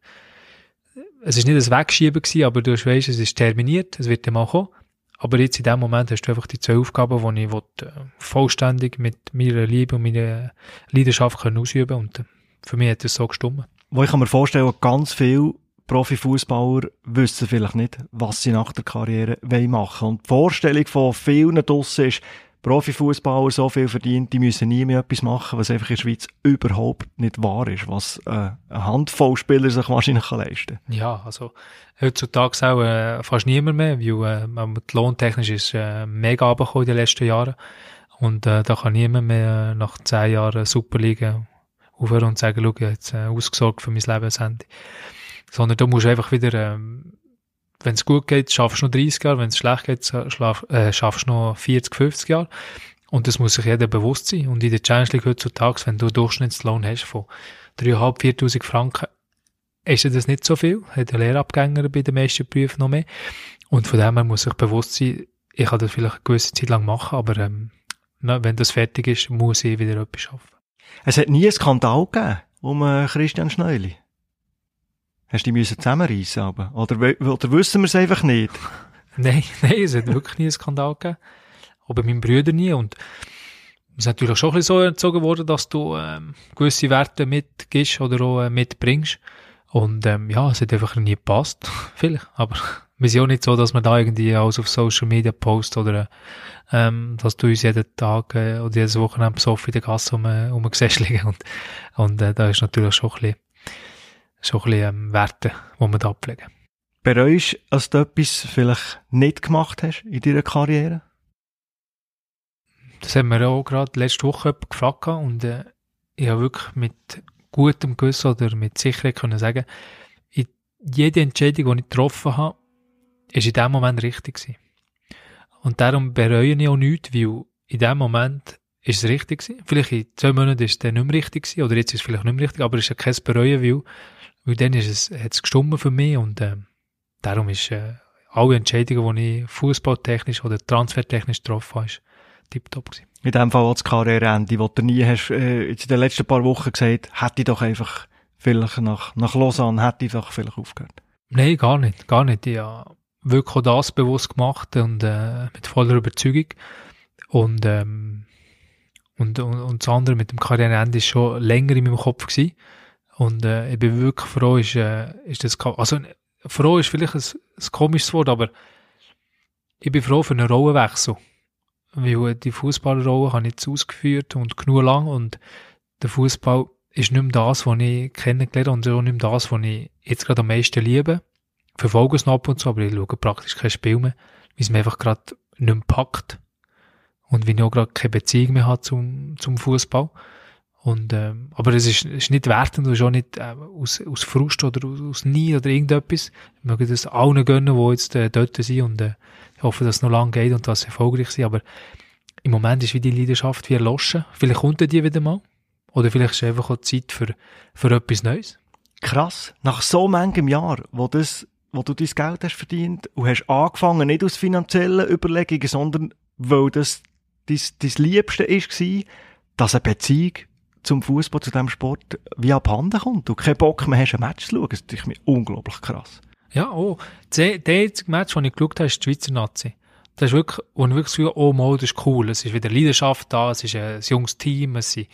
es ist nicht ein Wegschieben gewesen, aber du weißt, es ist terminiert, es wird dann mal kommen. Aber jetzt in dem Moment hast du einfach die zwei Aufgaben, die ich will, äh, vollständig mit meiner Liebe und meiner Leidenschaft können ausüben und äh, für mich hat es so gestimmt. Wo ich kann mir vorstellen, ganz viele Profifußballer wissen vielleicht nicht, was sie nach der Karriere machen wollen. Und die Vorstellung von vielen draussen ist, Profifußballer so viel verdient, die müssen nie mehr etwas machen, was einfach in der Schweiz überhaupt nicht wahr ist, was äh, eine Handvoll Spieler sich wahrscheinlich leisten kann. Ja, also heutzutage auch äh, fast niemand mehr, weil äh, lohntechnisch ist äh, mega runtergekommen in den letzten Jahren und äh, da kann niemand mehr nach zehn Jahren Superliga aufhören und sagen, schau, jetzt äh, ausgesorgt für mein Lebensende. Sondern du musst einfach wieder ähm, wenn es gut geht, schaffst du noch 30 Jahre, wenn es schlecht geht, schlaf, äh, schaffst du noch 40, 50 Jahre. Und das muss sich jeder bewusst sein. Und in der Challenge League heutzutage, wenn du einen Durchschnittslohn hast von 3.500, 4.000 Franken, ist das nicht so viel. Hat der Lehrabgänger bei den meisten Berufen noch mehr. Und von dem her muss sich bewusst sein, ich kann das vielleicht eine gewisse Zeit lang machen, aber ähm, na, wenn das fertig ist, muss ich wieder etwas schaffen. Es hat nie einen Skandal gegeben um äh, Christian Schneuli. Hast du die müssen zusammenreissen aber? Oder, oder wissen wir es einfach nicht? (laughs) nein, nein, es hat wirklich nie einen Skandal gegeben. Auch bei meinen Brüdern nie. Und es ist natürlich schon ein bisschen so erzogen worden, dass du ähm, gewisse Werte mitgibst oder auch äh, mitbringst. Und ähm, ja, es hat einfach nie gepasst. (laughs) Vielleicht. Aber wir sind auch nicht so, dass man da irgendwie alles auf Social Media post oder ähm, dass du uns jeden Tag äh, oder jedes Wochenende besoffen in der Gasse um, um liegen. Und, und äh, da ist natürlich schon ein bisschen so ein bisschen ähm, Werte, die wir da ablegen. Bereust du, dass du etwas vielleicht nicht gemacht hast in deiner Karriere? Das haben wir auch gerade letzte Woche gefragt und äh, ich habe wirklich mit gutem Gewissen oder mit Sicherheit können sagen, jede Entscheidung, die ich getroffen habe, ist in dem Moment richtig gewesen. Und darum bereue ich auch nichts, weil in dem Moment ist es richtig gewesen. Vielleicht in zwei Monaten ist es dann nicht mehr richtig gewesen, oder jetzt ist es vielleicht nicht mehr richtig, aber es ist ja kein Bereuen, weil weil dann ist es, hat es gestummen für mich und äh, darum ist äh, alle Entscheidungen, die ich fußballtechnisch oder transfertechnisch getroffen habe, ist tiptop gewesen. In dem Fall auch das Karriereende, das du nie hast, äh, jetzt in den letzten paar Wochen gesagt, hätte ich doch einfach vielleicht nach, nach Lausanne, hätte ich doch vielleicht aufgehört. Nein, gar nicht, gar nicht. Ich habe wirklich auch das bewusst gemacht und äh, mit voller Überzeugung. Und, ähm, und, und, und das andere mit dem Karriereende ist schon länger in meinem Kopf gewesen. Und äh, ich bin wirklich froh, ist, äh, ist das, also froh ist vielleicht ein, ein komisches Wort, aber ich bin froh für einen Rollenwechsel. Weil die Fußballerrolle habe ich jetzt ausgeführt und genug lang und der Fußball ist nicht mehr das, was ich kennengelernt habe und auch nicht mehr das, was ich jetzt gerade am meisten liebe. Verfolge es noch ab und zu, aber ich schaue praktisch kein Spiel mehr, weil es mir einfach gerade nicht mehr packt. Und wie ich auch gerade keine Beziehung mehr habe zum, zum Fußball. Und, ähm, aber es ist, ist nicht wertend, es ist auch nicht äh, aus, aus Frust oder aus, aus Nie oder irgendetwas. Ich möchte das allen gönnen, die jetzt äh, dort sind und äh, ich hoffe, dass es noch lange geht und dass sie erfolgreich sind. Aber im Moment ist wie die Leidenschaft wie erloschen. Vielleicht kommt die wieder mal. Oder vielleicht ist einfach auch Zeit für, für etwas Neues. Krass. Nach so manchem Jahr, wo, das, wo du dein Geld hast verdient und hast angefangen, nicht aus finanziellen Überlegungen, sondern weil das dein, dein Liebste war, dass eine Beziehung zum Fußball, zu diesem Sport, wie abhanden kommt. Du keinen Bock mehr hast, ein Match zu schauen. Das ist mir unglaublich krass. Ja, oh. Der einzige Match, das ich geschaut habe, ist die Schweizer Nazi. Das ist wirklich, ich wirklich so, oh, mal, das ist cool. Es ist wieder Leidenschaft da, es ist ein junges Team, es sind,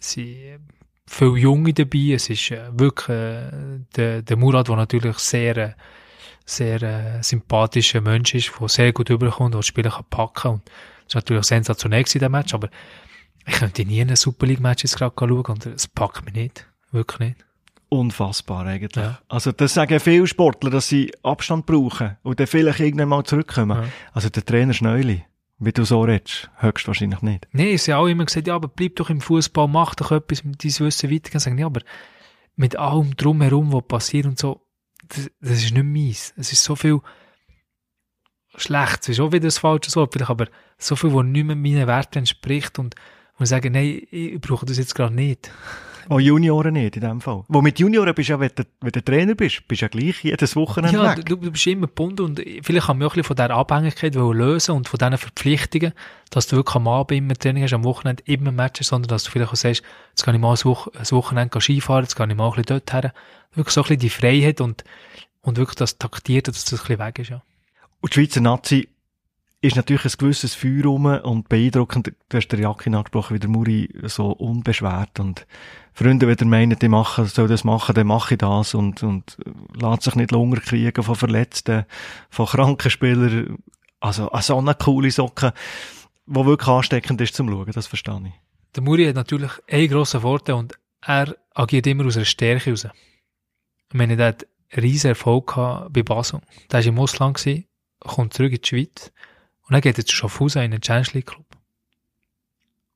es sind viele Junge dabei, es ist äh, wirklich äh, der, der Murat, der natürlich sehr, äh, sehr äh, sympathischer Mensch ist, der sehr gut überkommt, der das Spiel kann packen und das ist natürlich sensationell gewesen, der Match, aber ich könnte nie einen Super League-Match jetzt gerade schauen und es packt mich nicht. Wirklich nicht. Unfassbar eigentlich. Ja. Also das sagen viele Sportler, dass sie Abstand brauchen und dann vielleicht irgendwann mal zurückkommen. Ja. Also der Trainer Schneuli, wie du so redest? Höchstwahrscheinlich nicht. Nein, sie haben auch immer gesagt, ja, aber bleib doch im Fußball, mach doch etwas mit deinem Wissen weitergehen. Sagen, ja, aber mit allem drumherum, was passiert und so, das, das ist nicht meins. Es ist so viel schlecht, es ist auch wieder das falsche Wort, vielleicht, aber so viel, was nicht mehr meinen Werten entspricht und, und sagen, nein, ich brauche das jetzt gerade nicht. Auch Junioren nicht, in dem Fall. Wo mit Junioren bist du ja, wenn du, wenn du Trainer bist, bist du ja gleich jedes Wochenende Ja, weg. du, du bist immer gebunden und vielleicht kann man auch ein bisschen von dieser Abhängigkeit wollen lösen und von diesen Verpflichtungen, dass du wirklich am Abend immer Training hast, am Wochenende immer Match hast, sondern dass du vielleicht auch sagst, jetzt kann ich mal ein, Woch ein Wochenende Skifahren, jetzt kann ich mal ein bisschen dort her. Wirklich so ein bisschen die Freiheit und, und wirklich das Taktierte, dass das ein bisschen weg ist, ja. Und die Schweizer Nazi ist natürlich ein gewisses Feuer rum und beeindruckend. Du hast den Jakin angesprochen, wie der Muri so unbeschwert und Freunde, wenn der meinen, die machen, soll das machen, dann mache ich das und, und lässt sich nicht länger kriegen von Verletzten, von kranken Spielern. Also, also eine coole Socke, die wirklich ansteckend ist zum Schauen, das verstehe ich. Der Muri hat natürlich einen grossen Vorteil und er agiert immer aus einer Stärke raus. Ich meine, der hat riesen Erfolg gehabt bei Basel. Der war im Ausland, kommt zurück in die Schweiz und dann geht jetzt zu Schaffhausen in den League Club.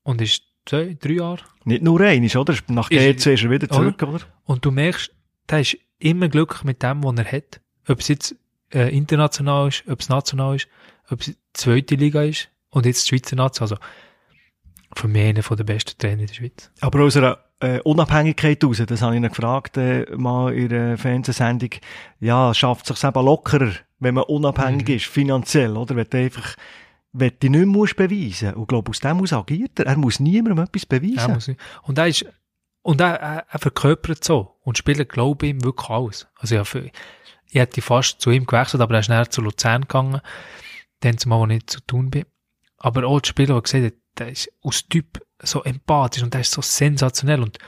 Und ist zwei, drei Jahre. Nicht nur einiges, oder? Nach GC ist er wieder zurück, oder? Und du merkst, der ist immer glücklich mit dem, was er hat. Ob es jetzt äh, international ist, ob es national ist, ob es die zweite Liga ist und jetzt die Schweizer Nazi. Also für mich einer der besten Trainer in der Schweiz. Aber aus einer äh, Unabhängigkeit raus, das habe ich ihn gefragt, äh, mal in einer Fernsehsendung, ja, schafft es sich eben lockerer, wenn man unabhängig Mhm. ist, finanziell, oder? Wenn du einfach, wenn du nicht mehr musst beweisen. Und ich glaube, aus dem aus agiert er. Er muss niemandem etwas beweisen. muss ich. Und er ist, und er, er, er verkörpert so. Und Spieler glauben ihm wirklich alles. Also ja, für, ich hätte fast zu ihm gewechselt, aber er ist näher zu Luzern gegangen. Dann zumal, wo ich nicht zu tun bin. Aber auch die Spieler, die gesehen haben, der ist aus Typ so empathisch und der ist so sensationell und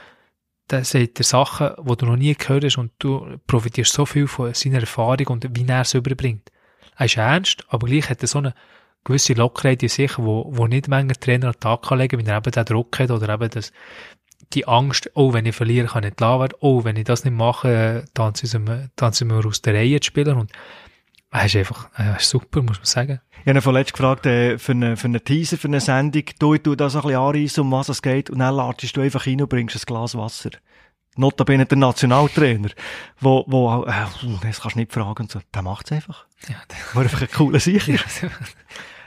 der sagt dir Sachen, die du noch nie gehört hast und du profitierst so viel von seiner Erfahrung und wie er es überbringt. Er ist ernst, aber gleich hat er so eine gewisse Lockerheit in sich, wo, wo nicht manche Trainer an den Tag kann legen, wenn er eben den Druck hat oder eben das, die Angst, oh, wenn ich verliere, kann ich nicht lassen werden, oh, wenn ich das nicht mache, dann sind wir, dann sind wir aus der Reihe zu spielen und er ist einfach, er ist super, muss man sagen. Ich habe vorletzt gefragt, äh, für einen für einen Teaser, für eine Sendung, du, du das ein bisschen anreissen, um was es geht, und dann latschst du einfach rein und bringst ein Glas Wasser. Notabene der Nationaltrainer, wo, wo, auch, äh, das kannst du nicht fragen und so. Der macht's einfach. Ja, Weil er einfach ein cooler (laughs) ist.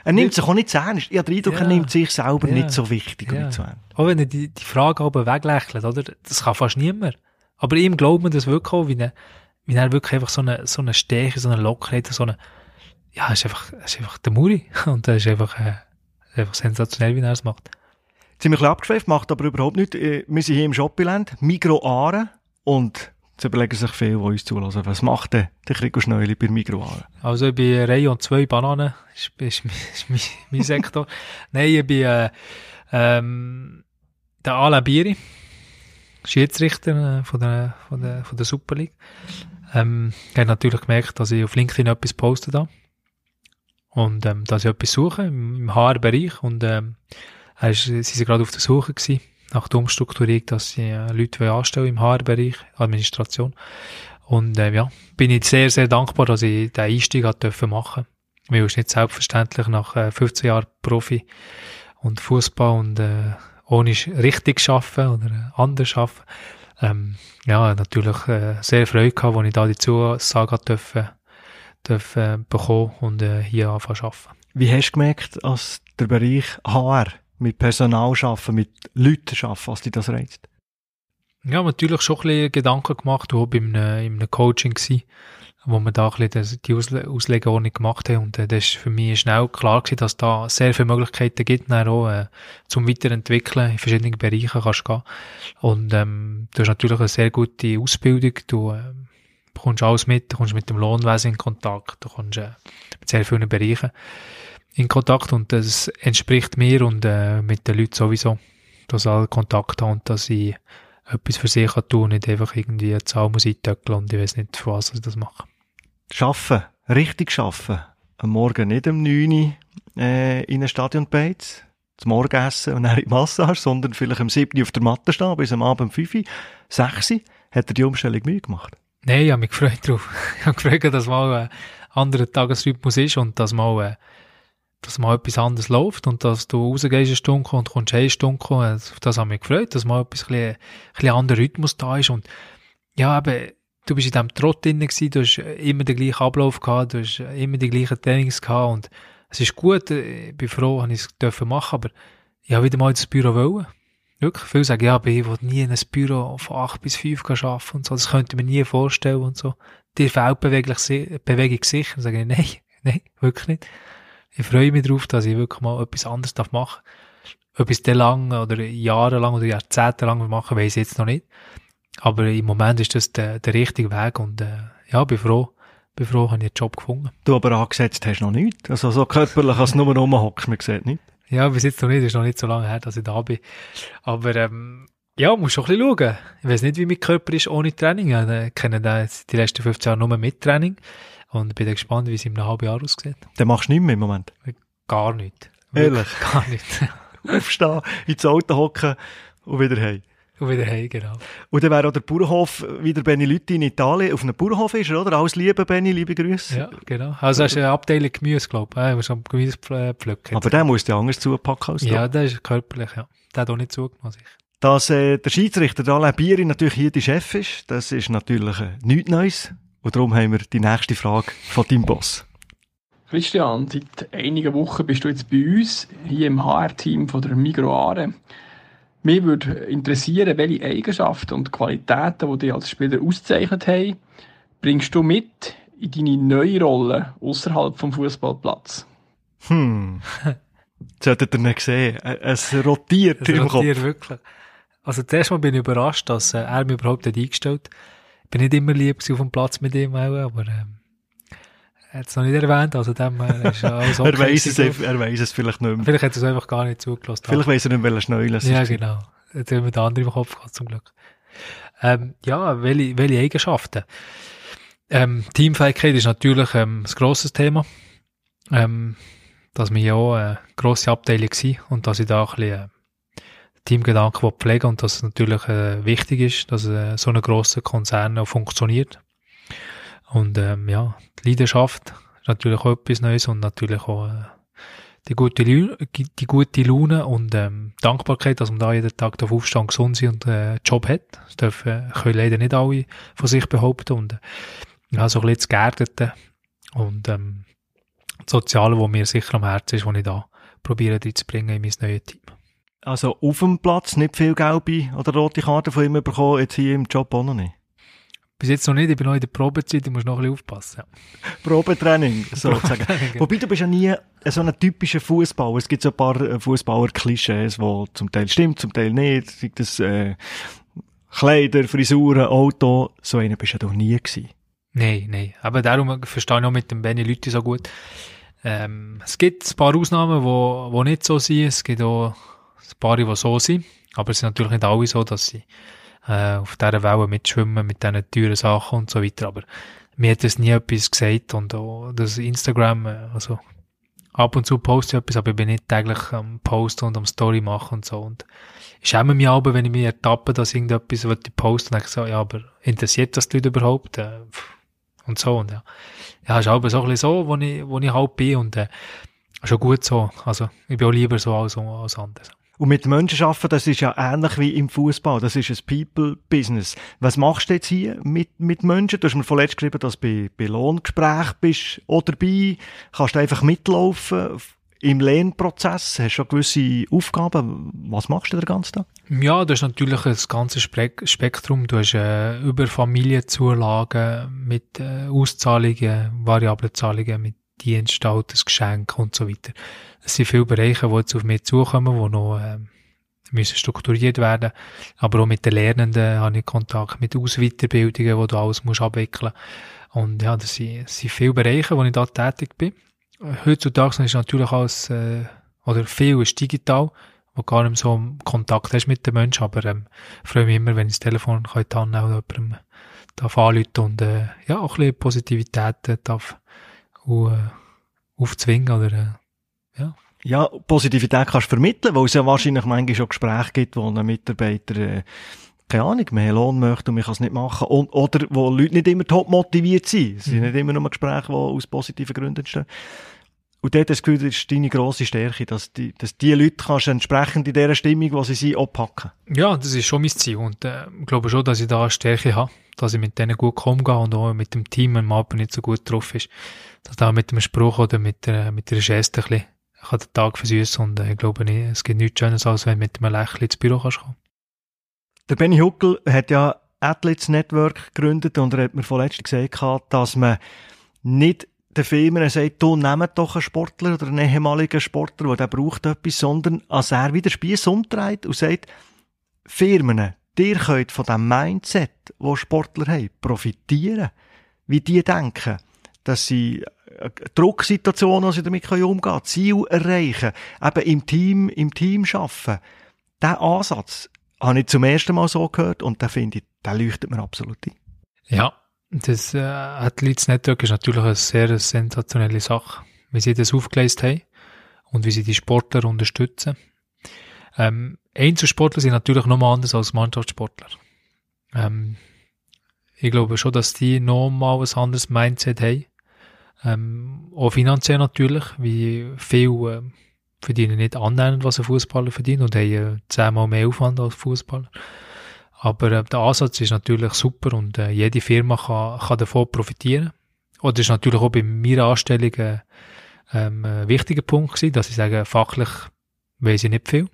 Er nimmt sich auch nicht zu ernst. Ich habe den Eindruck, er Ja. nimmt sich selber Ja. nicht so wichtig und Ja. nicht so ernst. Auch wenn er die, die Frage aber weglächelt, oder? Das kann fast niemand. Aber ihm glaubt man das wirklich auch, wie, er, wie er wirklich einfach so eine, so eine Stärke, so eine Lockerheit, so eine, ja, er ist einfach, er ist einfach der Muri. (laughs) Und er ist einfach, äh, einfach sensationell, wie er es macht. Bisschen abgeschweift, macht aber überhaupt nichts. Äh, Wir sind hier im Shoppiland, Migro Aare, und jetzt überlegen sich viele, die uns zulassen. Was macht denn der Krigo Schneuli bei Migro Aare? Also ich bin Rayon 2 Bananen, ist, ist, mein- ist mein, (laughs) mein Sektor. Nein, ich bin äh, ähm, der Alain Bieri, Schiedsrichter äh, von der, von der, von der Super League. Ähm, ich habe natürlich gemerkt, dass ich auf LinkedIn etwas postet habe. Und ähm, dass ich etwas suche im, HR-Bereich. Und ähm, ist, sie sind gerade auf der Suche gewesen, nach der Umstrukturierung, dass sie äh, Leute anstellen im HR-Bereich, Administration. Und äh, ja, bin ich sehr, sehr dankbar, dass ich den Einstieg hat dürfen machen. Weil es nicht selbstverständlich nach äh, 15 Jahren Profi und Fußball und äh, ohne richtig schaffen oder äh, anders schaffen. Ähm, ja, natürlich äh, sehr Freude gehabt, als ich da die Zusage dürfen, dürfen äh, bekommen und äh, hier anfangen zu arbeiten. Wie hast du gemerkt, als der Bereich HR mit Personal arbeiten, mit Leuten arbeiten, was dich das reizt? Ja, natürlich schon ein bisschen Gedanken gemacht, auch bei einem, in einem Coaching gsi, wo wir da ein bisschen die Ausle Auslegeordnung gemacht haben. Und äh, das ist für mich schnell klar gewesen, dass da sehr viele Möglichkeiten gibt, dann auch äh, zum Weiterentwickeln in verschiedenen Bereichen kannst du gehen. Und ähm, du hast natürlich eine sehr gute Ausbildung, du äh, bekommst alles mit, du kommst mit dem Lohnwesen in Kontakt, du kommst äh, mit sehr vielen Bereichen in Kontakt und das entspricht mir und äh, mit den Leuten sowieso, dass alle Kontakt haben und dass ich etwas für sich kann tun und nicht einfach irgendwie eine Zahl muss eintöckeln und ich weiß nicht, für was ich das mache. Schaffen, richtig schaffen. Am Morgen nicht um 9 Uhr äh, in ein Stadion Beiz, zum Morgenessen und dann in die Massage, sondern vielleicht am 7 Uhr auf der Matte stehen, bis am Abend um 5 Uhr, 6 Uhr, hat er die Umstellung Mühe gemacht. Nein, ich habe mich gefreut drauf. (laughs) Ich habe gefreut, dass mal ein anderer Tagesrhythmus ist und dass mal äh, dass mal etwas anderes läuft und dass du rausgehst eine Stunde und kommst eine Stunde, also auf das haben wir gefreut, dass mal etwas, ein bisschen, ein anderer Rhythmus da ist und ja, eben, du bist in diesem Trott drin gewesen, du hast immer den gleichen Ablauf gehabt, du hast immer die gleichen Trainings gehabt und es ist gut, ich bin froh, dass ich es machen, aber ich habe wieder mal ins Büro wollen. Wirklich, viele sagen, ja, aber ich will nie in ein Büro von 8 bis 5 arbeiten und so, das könnte ich mir nie vorstellen und so. Dir fehlt Bewegung, Bewegung sicher. Dann sage ich, nein, (laughs) nein, wirklich nicht. Ich freue mich darauf, dass ich wirklich mal etwas anderes machen darf. Etwas der lang oder jahrelang oder jahrzehntelang machen, weiß ich jetzt noch nicht. Aber im Moment ist das der, der richtige Weg und äh, ja, bin froh, bin froh, habe ich einen Job gefunden. Du aber angesetzt hast noch nichts. Also so körperlich, als du nur rumhockst, man sieht nicht. Ja, bis jetzt noch nicht, ist noch nicht so lange her, dass ich da bin. Aber ähm, ja, musst schon ein bisschen schauen. Ich weiß nicht, wie mein Körper ist ohne Training. Ich kenne den die letzten 15 Jahre nur mit Training und bin gespannt, wie es in einem halben Jahr aussieht. Dann machst du nichts mehr im Moment? Gar nicht. Ehrlich? Gar nicht. (laughs) Aufstehen, ins Auto hocken und wieder heim. Und wieder heim, genau. Und dann wäre auch der Bauernhof, wie der Benny Lütti in Italien, auf einem Bauernhof ist, oder? Alles Liebe, Benny, liebe Grüße. Ja, genau. Also hast du eine Abteilung Gemüse, glaube ich. Ja, du musst am Gemüse pflücken. Aber der musst du anders zupacken als Ja, der ist körperlich, ja. Der hat auch nicht zugenommen, sicher. Dass äh, der Schiedsrichter der Alain Bieri natürlich hier der Chef ist, das ist natürlich äh, nichts Neues. Und darum haben wir die nächste Frage von deinem Boss. Christian, seit einigen Wochen bist du jetzt bei uns, hier im HR-Team von der Migro Are. Mich würde interessieren, welche Eigenschaften und Qualitäten, die dich als Spieler ausgezeichnet haben, bringst du mit in deine neue Rolle außerhalb vom Fußballplatz? Hm. (laughs) Solltet ihr nicht sehen. Es rotiert es im rotiert Kopf. wirklich. Also zuerst mal bin ich überrascht, dass äh, er mich überhaupt nicht eingestellt Ich bin nicht immer lieb auf dem Platz mit ihm, auch, aber ähm, hat es noch nicht erwähnt, also dem ist alles (laughs) okay. er weiss es, er weiss es vielleicht nicht mehr. Vielleicht hat er es einfach gar nicht zugelassen. Vielleicht weiss er nicht, welcher Schneuel es Ja, ist. genau. Jetzt haben wir den anderen im Kopf gehabt, zum Glück. Ähm, ja, welche, welche Eigenschaften? Ähm, Teamfähigkeit ist natürlich ähm, ein grosses Thema. Ähm, dass wir ja auch eine grosse Abteilung sind und dass ich da auch ein bisschen äh, Teamgedanken pflegen und dass es natürlich äh, wichtig ist, dass äh, so ein grosser Konzern auch funktioniert. Und ähm, ja, die Leidenschaft ist natürlich auch etwas Neues und natürlich auch äh, die gute, Lu die gute Laune und ähm, Dankbarkeit, dass man da jeden Tag auf aufstehen, gesund sein und äh, einen Job hat. Das dürfen, können leider nicht alle von sich behaupten. Und äh, ja, so ein bisschen das Geerdete und ähm, das Soziale, was mir sicher am Herzen ist, was ich da probiere reinzubringen in mein neues Team. Also auf dem Platz nicht viel gelbe oder rote Karten von ihm bekommen, jetzt hier im Job auch noch nicht. Bis jetzt noch nicht, ich bin noch in der Probezeit, ich muss noch ein bisschen aufpassen. Ja. Probetraining, (laughs) sozusagen. Probetraining, genau. Wobei du bist ja nie so ein typischer Fußballer. Es gibt so ein paar äh, Fußballer-Klischees, die zum Teil stimmt, zum Teil nicht. Sei das äh, Kleider, Frisuren, Auto. So einer bist du ja doch nie gewesen. Nein, nein. Aber darum verstehe ich auch mit dem Benny Lütti so gut. Ähm, es gibt ein paar Ausnahmen, wo, wo nicht so sind. Es gibt auch ein paar, die so sind. Aber es sind natürlich nicht alle so, dass sie äh, auf dieser Welle mitschwimmen mit diesen teuren Sachen und so weiter. Aber mir hat das nie etwas gesagt und auch das Instagram, äh, also ab und zu poste ich etwas, aber ich bin nicht täglich am Posten und am Story machen und so. Und ich schäme mich aber, wenn ich mich ertappe, dass irgendetwas was ich poste, dann denke so, ja, aber interessiert das die Leute überhaupt? Äh, und so, und ja. Ja, ist aber so ein bisschen so, wo ich, wo ich halt bin und äh, schon gut so. Also, ich bin auch lieber so als, als anders. Und mit Menschen arbeiten, das ist ja ähnlich wie im Fußball. Das ist ein People-Business. Was machst du jetzt hier mit, mit Menschen? Du hast mir vorletzt geschrieben, dass du bei, bei Lohngesprächen bist oder dabei. Kannst du einfach mitlaufen im Lernprozess? Hast du schon gewisse Aufgaben? Was machst du den ganzen Tag? Ja, du hast natürlich ein ganzes Spektrum. Du hast äh, über Familienzulagen mit äh, Auszahlungen, Variablenzahlungen, mit Dienststatus, Geschenk und so weiter. Es sind viele Bereiche, die jetzt auf mich zukommen, die noch äh, müssen strukturiert werden. Aber auch mit den Lernenden habe ich Kontakt mit Ausweiterbildungen, die du alles musst abwickeln Und ja, das sind, das sind viele Bereiche, wo ich da tätig bin. Heutzutage ist natürlich alles, äh, oder viel ist digital, wo gar nicht so Kontakt hast mit den Menschen, aber ähm, freue mich immer, wenn ich das Telefon kann die nehmen oder jemandem darf anrufen und äh, ja, auch ein bisschen Positivität äh, darf uh, aufzwingen oder äh, ja. Ja, Positivität kannst du vermitteln, weil es ja wahrscheinlich manchmal schon Gespräche gibt, wo ein Mitarbeiter äh, keine Ahnung, mehr Lohn möchte und man kann es nicht machen. Und, oder wo Leute nicht immer top motiviert sind. Es sind Mhm. nicht immer nur Gespräche, die aus positiven Gründen entstehen. Und dort hast du das Gefühl, das ist deine grosse Stärke, dass die, dass die Leute kannst entsprechend in dieser Stimmung, wo sie sind, auch packen. Ja, das ist schon mein Ziel und äh, ich glaube schon, dass ich da eine Stärke habe, dass ich mit denen gut umgehe und auch mit dem Team, wenn man aber nicht so gut drauf ist, dass da mit dem Spruch oder mit der, mit der Geste ein bisschen kann den Tag versüßen und äh, ich glaube nicht, es gibt nichts Schönes, als wenn du mit einem Lächeln ins Büro kannst kommen. Der Benny Huckel hat ja Athletes Network gegründet und er hat mir vorletzt gesagt, dass man nicht den Firmen sagt, du nehmt doch einen Sportler oder einen ehemaligen Sportler, der braucht etwas, sondern als er wieder Spieß umdreht und sagt, Firmen, ihr könnt von dem Mindset, wo Sportler haben, profitieren. Wie die denken, dass sie Drucksituationen, sie damit umgehen können, Ziel erreichen, eben im Team, im Team arbeiten. Diesen Ansatz habe ich zum ersten Mal so gehört und da finde ich, der leuchtet mir absolut ein. Ja, das äh, Athletes Network ist natürlich eine sehr sensationelle Sache, wie sie das aufgeleistet haben und wie sie die Sportler unterstützen. Ähm, Einzelsportler sind natürlich nochmal anders als Mannschaftssportler. Ähm, ich glaube schon, dass die nochmal ein anderes Mindset haben. Ähm, auch finanziell natürlich, wie viel äh, verdienen nicht annähernd, was ein Fußballer verdient und haben äh, zehnmal mehr Aufwand als Fußballer. Aber äh, der Ansatz ist natürlich super und äh, jede Firma kann, kann davon profitieren. Das ist natürlich auch bei meiner Anstellung äh, ähm, ein wichtiger Punkt gewesen, dass ich sage, fachlich weiß ich nicht viel.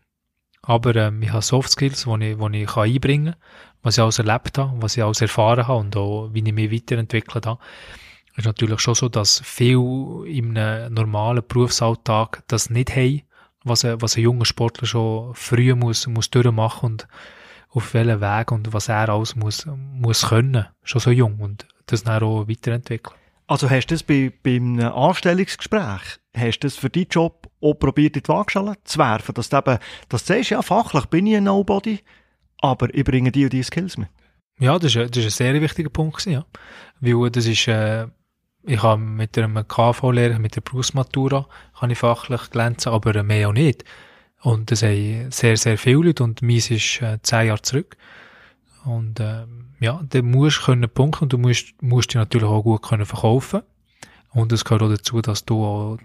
Aber ähm, ich habe Soft Skills, die ich, die ich kann einbringen kann, was ich alles erlebt habe, was ich alles erfahren habe und auch, wie ich mich weiterentwickelt habe. Es ist natürlich schon so, dass viele im normalen Berufsalltag das nicht haben, was ein, was ein junger Sportler schon früh muss, muss durchmachen und auf welchen Weg und was er alles muss, muss können, schon so jung und das dann auch weiterentwickeln. Also hast du das bei, bei einem Anstellungsgespräch, hast du das für deinen Job auch probiert, in die Waagschale zu werfen, dass du eben, dass du sagst, ja, fachlich bin ich ein Nobody, aber ich bringe die und die Skills mit? Ja, das ist ein sehr wichtiger Punkt, ja. Weil das ist, äh, ich habe mit einem KV-Lehrer, mit der Berufsmatura, kann ich fachlich glänzen, aber mehr auch nicht. Und das haben sehr, sehr viele Leute und meins ist äh, zehn Jahre zurück. Und ähm, ja, dann musst du können punkten und du musst, musst dich natürlich auch gut können verkaufen. Und es gehört auch dazu, dass du auch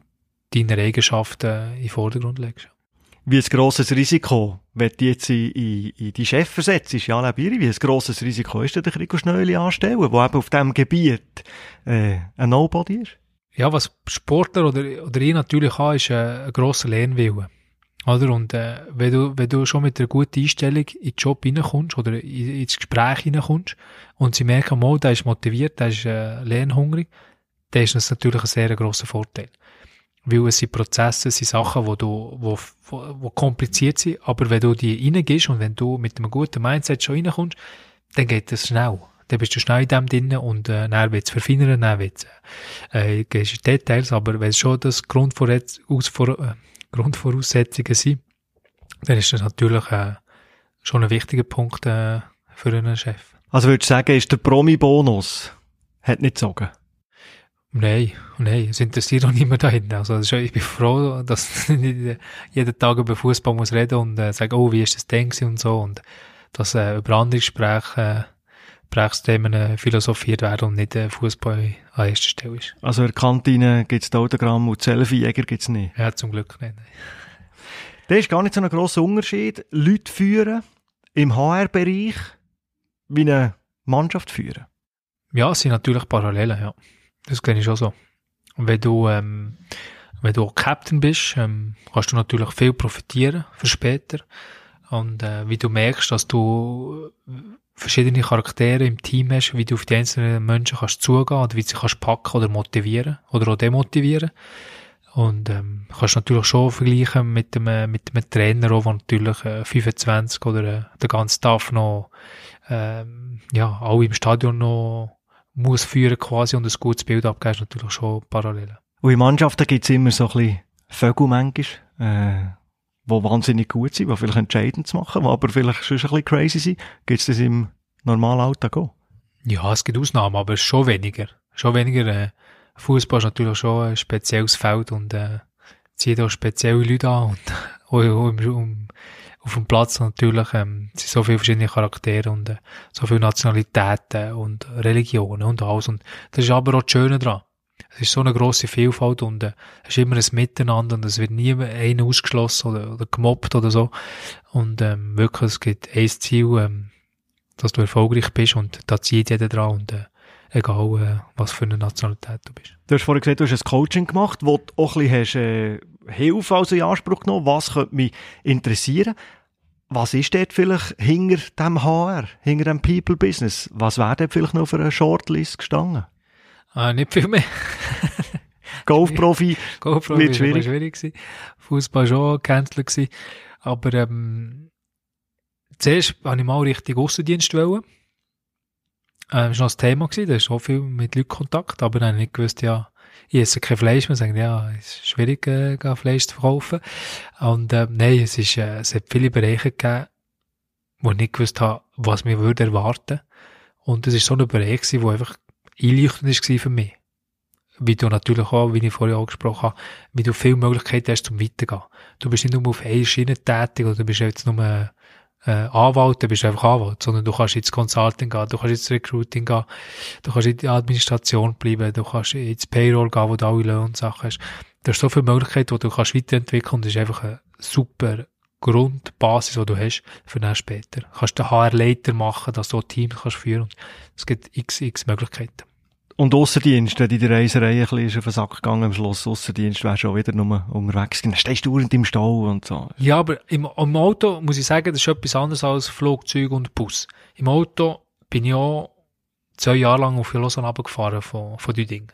deine Eigenschaften in den Vordergrund legst. Wie ein grosses Risiko, wenn du jetzt in, in, in die Chef versetzt, ja, Lebiri, wie ein grosses Risiko ist der Rico Schnöli anstellen, der eben auf diesem Gebiet äh, ein Nobody ist? Ja, was Sportler oder, oder ich natürlich habe, ist äh, ein grosser Lernwille. Oder? Und äh, wenn, du, wenn du schon mit einer guten Einstellung in den Job reinkommst oder in, ins Gespräch reinkommst und sie merken, mal, der ist motiviert, der ist äh, lernhungrig, dann ist das natürlich ein sehr grosser Vorteil. Weil es sind Prozesse, es sind Sachen, wo du, wo, wo, wo kompliziert sind, aber wenn du die reingehst und wenn du mit einem guten Mindset schon reinkommst, dann geht das schnell. Dann bist du schnell in dem drin und äh, dann wird es verfeinern, dann wird es äh, gehst Details, aber wenn es schon das Grundvoraussetzungen äh, Grundvoraussetzungen sind, dann ist das natürlich äh, schon ein wichtiger Punkt äh, für einen Chef. Also würdest du sagen, ist der Promi-Bonus hat nicht gezogen? Nein, nein, es interessiert auch niemand da hinten. Also ich bin froh, dass ich (laughs) nicht jeden Tag über Fußball muss reden und äh, sagen, oh, wie ist das denn und so und dass äh, über andere Gespräche äh, Gesprächsthemen philosophiert werden und nicht Fußball an erster Stelle ist. Also in der Kantine gibt es Autogramm und Selfie-Jäger gibt es nicht? Ja, zum Glück nicht. Das ist gar nicht so ein grosser Unterschied. Leute führen im HR-Bereich wie eine Mannschaft führen. Ja, es sind natürlich Parallelen, ja. Das kenne ich schon so. Und wenn du, ähm, wenn du Captain bist, ähm, kannst du natürlich viel profitieren für später. Und äh, wie du merkst, dass du verschiedene Charaktere im Team hast, wie du auf die einzelnen Menschen kannst zugehen oder wie du sie kannst packen oder motivieren oder auch demotivieren. Und ähm, kannst natürlich schon vergleichen mit dem, äh, mit dem Trainer, der natürlich äh, 25 oder äh, der ganze Staff noch ähm, ja, alle im Stadion noch muss führen quasi und ein gutes Bild abgeben, ist natürlich schon parallel. Und in Mannschaften gibt es immer so ein bisschen Vögel manchmal, äh, die wahnsinnig gut sind, die vielleicht entscheidend zu machen, die aber vielleicht schon ein bisschen crazy sind. Gibt es das im normalen Alltag auch? Ja, es gibt Ausnahmen, aber schon weniger. Schon weniger. Äh, Fußball ist natürlich schon ein spezielles Feld und äh, zieht auch spezielle Leute an und (laughs) auch, um, um, auf dem Platz natürlich ähm, sind so viele verschiedene Charaktere und äh, so viele Nationalitäten und Religionen und alles und das ist aber auch das Schöne dran. Es ist so eine grosse Vielfalt und äh, es ist immer ein Miteinander und es wird nie einer ausgeschlossen oder, oder gemobbt oder so. Und ähm, wirklich, es gibt ein Ziel, ähm, dass du erfolgreich bist und da zieht jeder dran und äh, egal äh, was für eine Nationalität du bist. Du hast vorhin gesagt, du hast ein Coaching gemacht, wo du auch ein bisschen hast, äh, Hilfe also in Anspruch genommen. Was könnte mich interessieren? Was ist dort vielleicht hinter dem HR, hinter dem People-Business? Was wäre dort vielleicht noch für eine Shortlist gestanden? Äh, nicht viel mehr. (laughs) Golfprofi (laughs) GoPro wird schwierig. schwierig gewesen. Fußball schon gecancelt gewesen. Aber, ähm, zuerst wollte ich mal richtig Aussendienst wollen. Ähm, das war noch ein Thema gewesen. Da ist auch viel mit Leuten Kontakt. Aber dann habe ich nicht gewusst, ja, ich esse kein Fleisch mehr. Sagen, ja, es ist schwierig, äh, Fleisch zu verkaufen. Und, ähm, nein, es ist, äh, es hat viele Bereiche gegeben, wo ich nicht gewusst habe, was mir würde erwarten. Und es ist so ein Bereich gewesen, wo einfach einleuchtend war für mich wie du natürlich auch, wie ich vorher angesprochen habe, wie du viele Möglichkeiten hast zum Weitergehen. Du bist nicht nur auf einer Schiene tätig oder du bist jetzt nur äh, Anwalt, du bist einfach Anwalt, sondern du kannst ins Consulting gehen, du kannst ins Recruiting gehen, du kannst in die Administration bleiben, du kannst ins Payroll gehen, wo du alle Löhne und Sachen hast. Du hast so viele Möglichkeiten, die du kannst weiterentwickeln und das ist einfach eine super Grundbasis, die du hast für dann später. Du kannst den HR-Leiter machen, dass du Teams kannst führen und es gibt x, x Möglichkeiten. Und Aussendienst, wenn die Reiserei ein bisschen auf den Sack gegangen am Schluss, Aussendienst du auch wieder nur unterwegs gewesen. Stehst du dauernd im Stau und so. Ja, aber im, im Auto muss ich sagen, das ist etwas anderes als Flugzeug und Bus. Im Auto bin ich auch zwei Jahre lang auf Lausanne runtergefahren von, von Düdingen.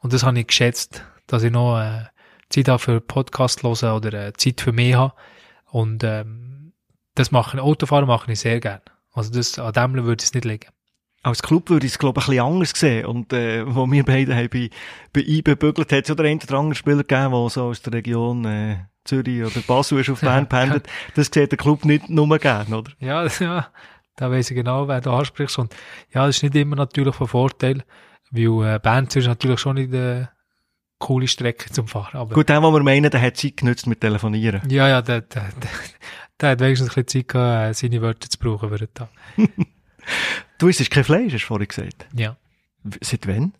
Und das habe ich geschätzt, dass ich noch äh, Zeit habe für Podcast hören oder äh, Zeit für mich habe. Und ähm, das mache ich, Autofahren mache ich sehr gern. Also das, an dem würde es nicht liegen. Als Club würde ich es, glaube ich, ein bisschen anders sehen. Und, äh, wo wir beide haben bei, bei IB bügelt, hat es ja den einen oder anderen Spieler gegeben, der so aus der Region, äh, Zürich oder Basel ist auf (laughs) Bern pendelt. Das sieht der Club nicht nur gern, oder? Ja, (laughs) ja, da weiss ich genau, wer du ansprichst. Und ja, das ist nicht immer natürlich von Vorteil, weil äh, Bern ist natürlich schon nicht eine coole Strecke zum Fahren. Aber Gut, der, den wir meinen, der hat Zeit genutzt mit Telefonieren. ja, ja, der, der, der, der hat wenigstens ein bisschen Zeit gehabt, äh, seine Wörter zu brauchen für den Tag. (laughs) Du isst kein Fleisch, hast du vorhin gesagt. Ja. Seit wann?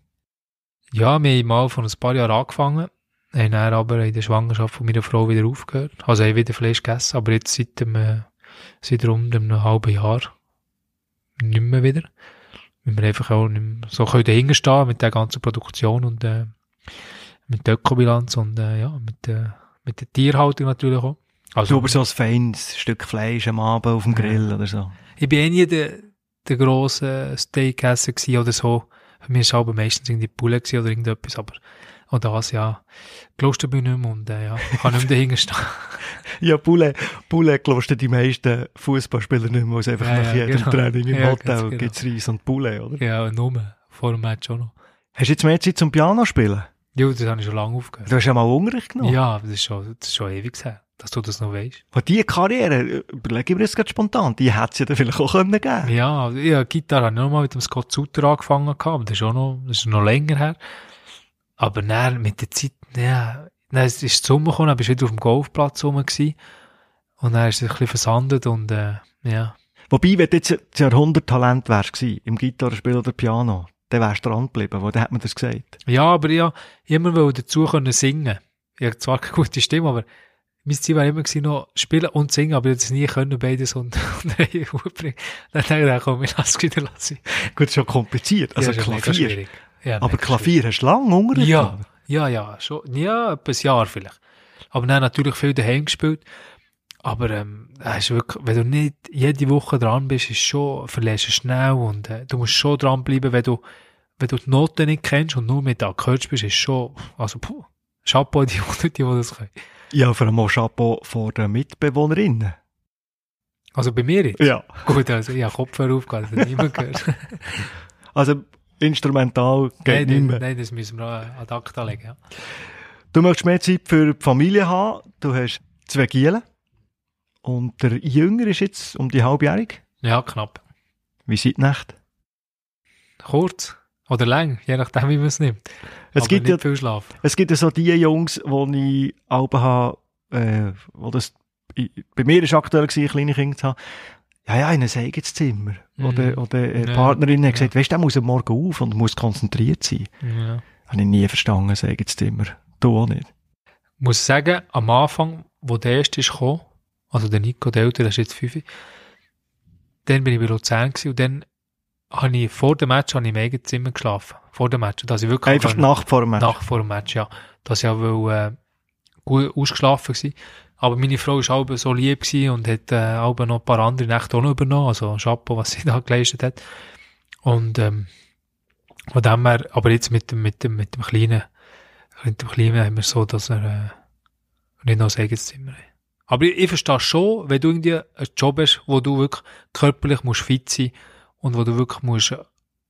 Ja, wir haben mal vor ein paar Jahren angefangen, haben dann aber in der Schwangerschaft von meiner Frau wieder aufgehört. Also haben wieder Fleisch gegessen, aber jetzt seit dem, äh, seit rund einem halben Jahr nicht mehr wieder. Weil wir einfach auch nicht mehr so können dahinter stehen mit der ganzen Produktion und äh, mit der Ökobilanz und äh, ja, mit der, mit der Tierhaltung natürlich auch. Also, Du aber so ein feines Stück Fleisch am Abend auf dem Grill oder so. ich bin eh nie der, der grosse Steakesser gewesen oder so. Für mich war es meistens irgendwie gewesen oder irgendetwas, aber auch das, ja, gelustet bin ich nicht mehr und äh, ja, ich kann nicht mehr dahinter stehen. (laughs) Ja, Bulle, Bulle gelosten die meisten Fußballspieler nicht mehr, als einfach Ja, nach ja, jedem genau. Training im Ja, Hotel genau. gibt's Reis und Bulle, oder? ja, nur, vor dem Match auch noch. Hast du jetzt mehr Zeit zum Piano spielen? Ja, das habe ich schon lange aufgehört. Du hast ja mal Unterricht genommen. Ja, das ist schon, das ist schon ewig her, dass du das noch weißt. Und diese Karriere, überlege ich mir jetzt gerade spontan, die hätte es ja dann vielleicht auch können geben Ja, ja, Gitarre habe ich noch mal mit dem Scott Sutter angefangen aber das ist auch noch, das ist noch länger her. Aber dann, mit der Zeit, ja, dann ist es Sommer gekommen, dann bist du wieder auf dem Golfplatz rum gewesen. Und dann ist es ein bisschen versandet und, äh, ja. Wobei, wenn du jetzt das Jahrhunderttalent wärst gewesen, im Gitarrespiel oder Piano, dann wärst du dran geblieben, wo dann hat man das gesagt. Ja, aber ja, immer dazu können singen. Ich habe zwar keine gute Stimme, aber mein Ziel war immer gewesen, noch spielen und singen, aber ich hätte es nie können, beides und, (laughs) und Hut bringen. Dann denke ich, komm, ich lasse es wieder lassen. Gut, schon kompliziert. Also Ja, Klavier. Ja, Aber Klavier hast du lange Unterricht Ja, ja, ja, schon, ja, etwa ein Jahr vielleicht. Aber dann natürlich viel daheim gespielt. Aber, ähm, es ist wirklich, wenn du nicht jede Woche dran bist, ist schon, verlierst du schnell und, äh, du musst schon dranbleiben, wenn du, wenn du die Noten nicht kennst und nur mit Akkord bist, ist schon, also, puh, Chapeau die Leute, die das können. Ja, vor allem auch Chapeau vor den Mitbewohnerinnen. Also bei mir jetzt? Ja. (laughs) Gut, also, ich habe Kopfhörer aufgehört, das hat niemand gehört. (laughs) Also, instrumental geht nein, nicht nein, mehr. nein, das müssen wir ad acta legen, ja. Du möchtest mehr Zeit für die Familie haben. Du hast zwei Gielen. Und der Jünger ist jetzt um die halbjährig. Ja, knapp. Wie sieht die Nacht? Kurz oder lang, je nachdem, wie man es nimmt. Es Aber gibt nicht ja viel Schlaf. Es gibt ja so die Jungs, die ich Alben habe, äh, wo das, i- bei mir ist aktuell gewesen, kleine Kinder zu haben. Ja, ja, in ein eigenes Zimmer. Mhm. Oder, oder, äh, die Ja, Partnerin hat ja. gesagt, weißt du, der muss am Morgen auf und muss konzentriert sein. Ja. Habe ich nie verstanden, sagen jetzt immer. Du auch nicht. muss sagen, am Anfang, wo der erste ist gekommen, also der Nico, der Ältere, der ist jetzt fünf, dann bin ich bei Luzern gewesen und dann habe ich vor dem Match habe ich im eigenen Zimmer geschlafen. Vor dem Match. Dass ich wirklich Einfach die Nacht vor dem Match. nach vor dem Match, ja. Dass ich auch will, äh, gut ausgeschlafen war. Aber meine Frau war auch so lieb gewesen und hat äh, auch noch ein paar andere Nächte auch noch übernommen. Also Chapeau, was sie (laughs) da geleistet hat. Und ähm, von dem her, aber jetzt mit dem, mit dem, mit dem Kleinen, mit dem Kleinen haben wir so, dass er äh, nicht noch ein eigenes Zimmer hat. Aber ich, ich verstehe schon, wenn du irgendwie einen Job hast, wo du wirklich körperlich musst fit sein und wo du wirklich musst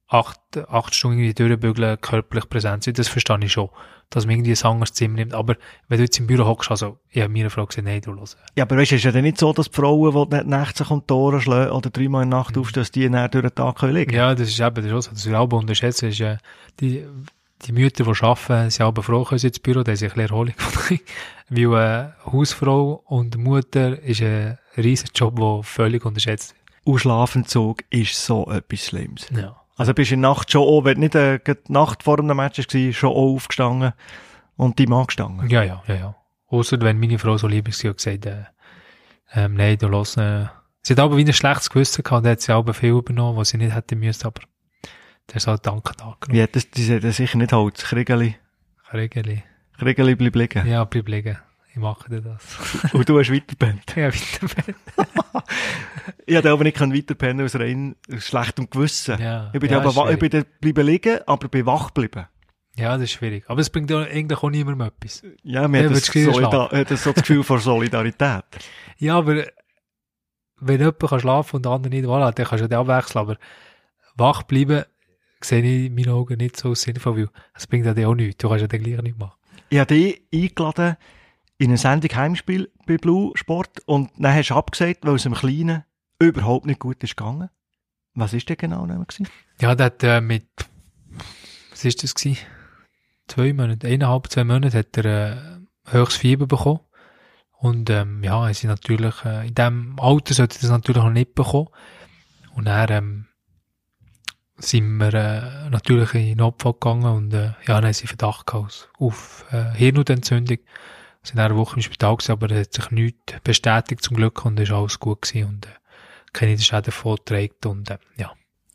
acht, acht Stunden irgendwie durchbügeln, körperlich präsent sein, das verstehe ich schon, dass man irgendwie ein anderes Zimmer nimmt. Aber wenn du jetzt im Büro hockst, also, ich habe meiner Frau gesagt, nein, du los. Ja, aber weißt du, ist ja dann nicht so, dass die Frauen, die nicht nachts sich um Ohren schlagen oder dreimal in der Nacht aufstehen, dass die dann durch den Tag können liegen Ja, das ist eben, das ist auch so, das wir auch unterschätzen, ist, äh, die, die Mütter, die arbeiten, sind aber froh, können sie ins Büro, da ist ein Erholung von (laughs) Weil, äh, Hausfrau und Mutter ist ein riesen Job, der völlig unterschätzt Und Schlafentzug ist so etwas Schlimmes. Ja. Also bist du in der Nacht schon auch, wenn nicht äh, die Nacht vor dem Match war, schon auch aufgestanden und die Mann gestanden. Ja, ja, ja, ja. Ausser wenn meine Frau so lieb war und gesagt, äh, ähm, nein, du los, äh, sie hat aber wie ein schlechtes Gewissen gehabt, da hat sie auch viel übernommen, was sie nicht hätte müssen, aber der ist halt Danke da Wie hat das, die hat sicher nicht Holz. Kriegeli, Kriegeli. Kriegeli bleib liegen. Ja, bleib liegen. Ich mache dir das. (laughs) Und du hast weitergepennt. (laughs) ja, weiter. Ich hätte aber nicht weiterpennen aus rein schlechtem Gewissen. Ja, Ich bin, ja, aber, ich bin dann bleiben liegen, aber bin wach geblieben. Ja, das ist schwierig. Aber es bringt ja eigentlich auch niemandem etwas. Ja, mir Ja, hat das, Solida hat das so das Gefühl von Solidarität. (laughs) Ja, aber wenn jemand kann schlafen und der andere nicht, voilà, dann kannst du ja abwechseln. Aber wach bleiben, sehe ich in meinen Augen nicht so sinnvoll, weil es bringt ja dann auch nichts. Du kannst ja dann gleich nichts machen. Ich habe dich eingeladen in eine Sendung Heimspiel bei Blue Sport und dann hast du abgesagt, weil es im Kleinen überhaupt nicht gut ist gegangen. Was ist denn genau gewesen? Ja, der hat äh, mit, was ist das gewesen? Zwei Monate, eineinhalb, zwei Monate hat er äh, höchstes Fieber bekommen. Und ähm, ja, ist natürlich, äh, in diesem Alter sollte er das natürlich noch nicht bekommen. Und dann ähm, sind wir äh, natürlich in den Notfall gegangen und äh, ja, dann haben sie Verdacht gehabt auf äh, Hirnhautentzündung. Sind eine Woche im Spital gewesen, aber es hat sich nichts bestätigt zum Glück und es ist alles gut gewesen und äh, keine Schäden getragen und äh, ja.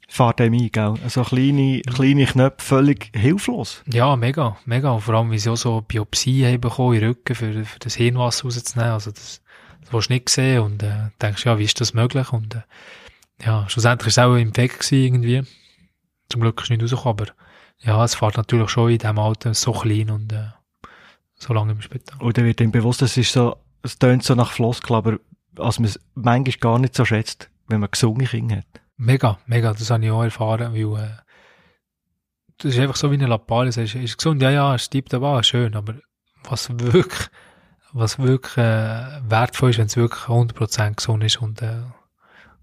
Fahrt einem ein, gell? Also kleine, kleine Knöpfe, völlig hilflos. Ja, mega, mega. Und vor allem, wie sie auch so Biopsie haben bekommen im Rücken, für, für das Hirnwasser rauszunehmen. Also das, das willst du nicht sehen und äh, denkst, ja, wie ist das möglich? Und äh, ja, schlussendlich war es auch ein Infekt gewesen, irgendwie. Zum Glück ist es nicht rausgekommen, aber ja, es fährt natürlich schon in diesem Alter so klein und äh, so lange im Spital. Und dann wird ihm bewusst, es ist so, es tönt so nach Floskel, aber als man es manchmal gar nicht so schätzt, wenn man gesunde Kinder hat. Mega, mega, das habe ich auch erfahren, weil äh, das ist einfach so wie eine Lappale, sagst, ist gesund, ja, ja, es tippt aber schön, aber was wirklich, was wirklich äh, wertvoll ist, wenn es wirklich 100% gesund ist und, äh,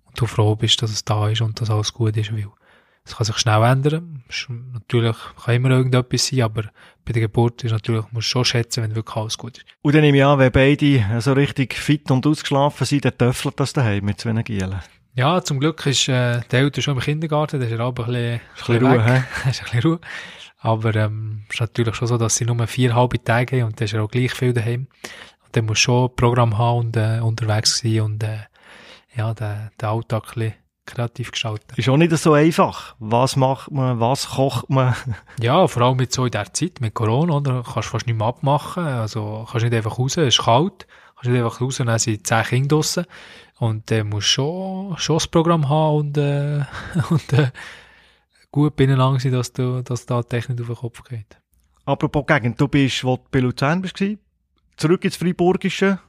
und du froh bist, dass es da ist und dass alles gut ist, weil es kann sich schnell ändern. Ist natürlich kann immer irgendetwas sein, aber bei der Geburt ist natürlich, musst du schon schätzen, wenn wirklich alles gut ist. Und dann nehme ich an, wenn beide so richtig fit und ausgeschlafen sind, dann töffelt das daheim mit zwei Gielen. Ja, zum Glück ist äh, der Eltern schon im Kindergarten, da ist er aber ein bisschen, bisschen Ruhe, (laughs) ist ein bisschen Ruhe. Aber ähm, es ist natürlich schon so, dass sie nur vier halbe Tage haben und dann ist er auch gleich viel daheim. Und dann muss schon ein Programm haben und äh, unterwegs sein und äh, ja, den, den Alltag ein bisschen kreativ gestalten. Ist auch nicht so einfach. Was macht man, was kocht man? (laughs) Ja, vor allem mit so in der Zeit, mit Corona, oder? Kannst fast nicht mehr abmachen. Also, kannst nicht einfach raus, es ist kalt. Kannst nicht einfach raus, dann sind zehn Kinder draussen. Und dann musst du schon, schon das Programm haben und, äh, (laughs) und, äh, gut beieinander sein, dass du, dass da die Technik auf den Kopf geht. Apropos Gegend, du bist, wo du bei Luzern bist, zurück ins Freiburgische,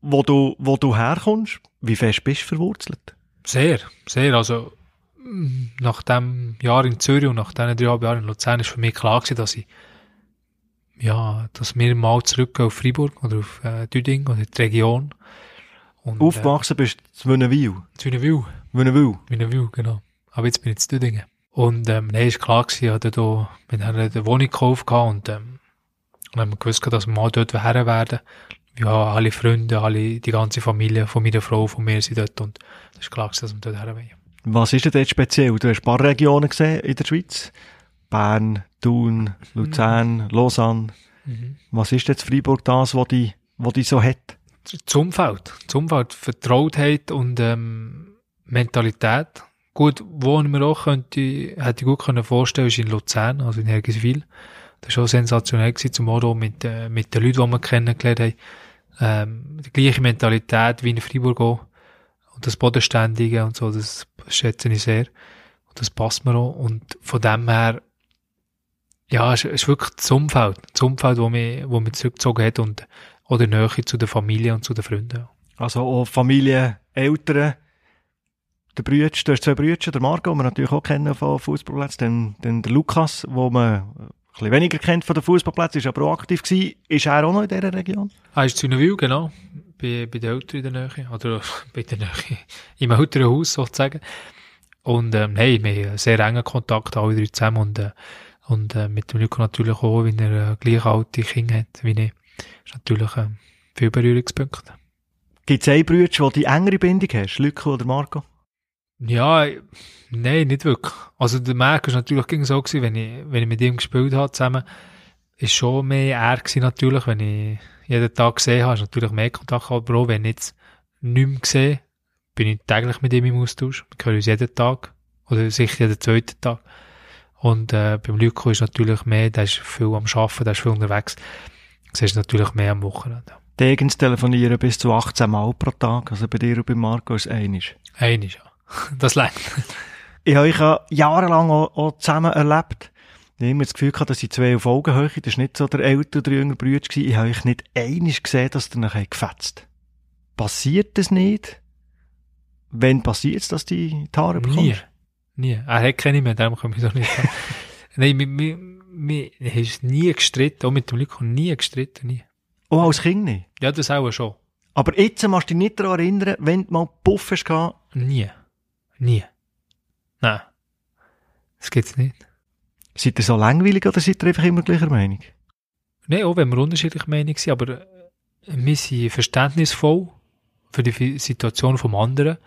wo du, wo du herkommst. Wie fest bist du verwurzelt? Sehr, sehr. Also, nach dem Jahr in Zürich und nach diesen drei Jahren in Luzern ist für mich klar gewesen, dass ich, ja, dass wir mal zurückgehen auf Freiburg oder auf äh, Düding oder die Region. Und, Aufgewachsen bist du zu Wünnewil. Äh, zu Wünnewil. Wünnewil. Wünnewil, genau. Aber jetzt bin ich zu Düdingen. Und, ähm, nein, ist klar gewesen, ich hatte da, wir haben eine Wohnung gekauft und, ähm, und haben gewusst, gehabt, dass wir mal dort her werden. Ja, alle Freunde, alle, die ganze Familie von meiner Frau, von mir sind dort und es ist klar dass wir dort her wollen. Was ist denn dort speziell? Du hast ein paar Regionen gesehen in der Schweiz. Bern, Thun, Luzern, Lausanne. Mhm. Was ist jetzt Freiburg das, was die, was die so hat? Das Umfeld. Das Umfeld, Vertrautheit und ähm, Mentalität. Gut, wo ich mir auch könnte, hätte ich gut können vorstellen, ist in Luzern, also in Hergiswil. Das war schon sensationell gewesen, zum auch mit, äh, mit den Leuten, die wir kennengelernt haben. Ähm, die gleiche Mentalität wie in Freiburg auch. Und das Bodenständige und so, das schätze ich sehr. Und das passt mir auch. Und von dem her, ja, es ist wirklich das Umfeld. Das Umfeld, wo mich, wo mich zurückgezogen hat und oder Nähe zu der Familie und zu den Freunden. Also auch Familie, Eltern, der Brütsch, du hast zwei Brüder, der Marco, den wir natürlich auch kennen von Fußballplätzen, dann, dann der Lukas, wo man bisschen weniger kennt von den Fußballplätzen, ist aber auch aktiv gewesen. Ist er auch noch in dieser Region? Ah, ist Zünewil, genau. Bei, bei den Eltern in der Nähe. Oder (laughs) bei der Nähe. Im älteren Haus sozusagen. Und, ähm, hey, wir haben sehr engen Kontakt, alle drei zusammen. Und, äh, und äh, mit dem Nico natürlich auch, wenn er äh, gleich alte Kinder hat wie ich. Ist natürlich äh, viel Berührungspunkte. Gibt es einen Brüder, wo die engere Bindung hast, Lücke oder Marco? Ja, nein, nicht wirklich. Also der Marc ist natürlich gegen so gewesen, wenn ich, wenn ich mit ihm gespielt habe zusammen, ist schon mehr er gewesen natürlich, wenn ich jeden Tag gesehen habe, ist natürlich mehr Kontakt gehabt, aber auch wenn ich jetzt nicht mehr gesehen, bin ich täglich mit ihm im Austausch. Wir hören uns jeden Tag. Oder sicher jeden zweiten Tag. Und, äh, beim Lyko ist natürlich mehr, der ist viel am Arbeiten, der ist viel unterwegs. Das ist natürlich mehr am Wochenende. Degens telefonieren bis zu 18 Mal pro Tag, also bei dir und bei Marco ist es einisch. Einig, ja. (laughs) Das längt. Ich habe euch ja jahrelang auch, auch zusammen erlebt. Ich habe immer das Gefühl gehabt, dass ich zwei auf Augenhöhe, das war nicht so der ältere oder jüngere Bruder. Ich habe euch nicht einig gesehen, dass ihr nachher gefetzt. Passiert das nicht? Wenn passiert es, dass die Haare bekommst? Nie. Nie. Er hat keine mehr, darum komme ich so nicht. (laughs) Nein, wir, wir, wir haben nie gestritten, auch mit dem Lyko nie gestritten, nie. Auch als Kind nicht. Ja, das auch schon. Aber jetzt musst du dich nicht daran erinnern, wenn du mal Puff hast Nie. Nie. Nein. Das gibt's nicht. seid ihr so langweilig oder seid ihr einfach immer gleicher Meinung? Nein, auch wenn wir unterschiedliche Meinungen sind, aber wir sind verständnisvoll für die Situation vom anderen,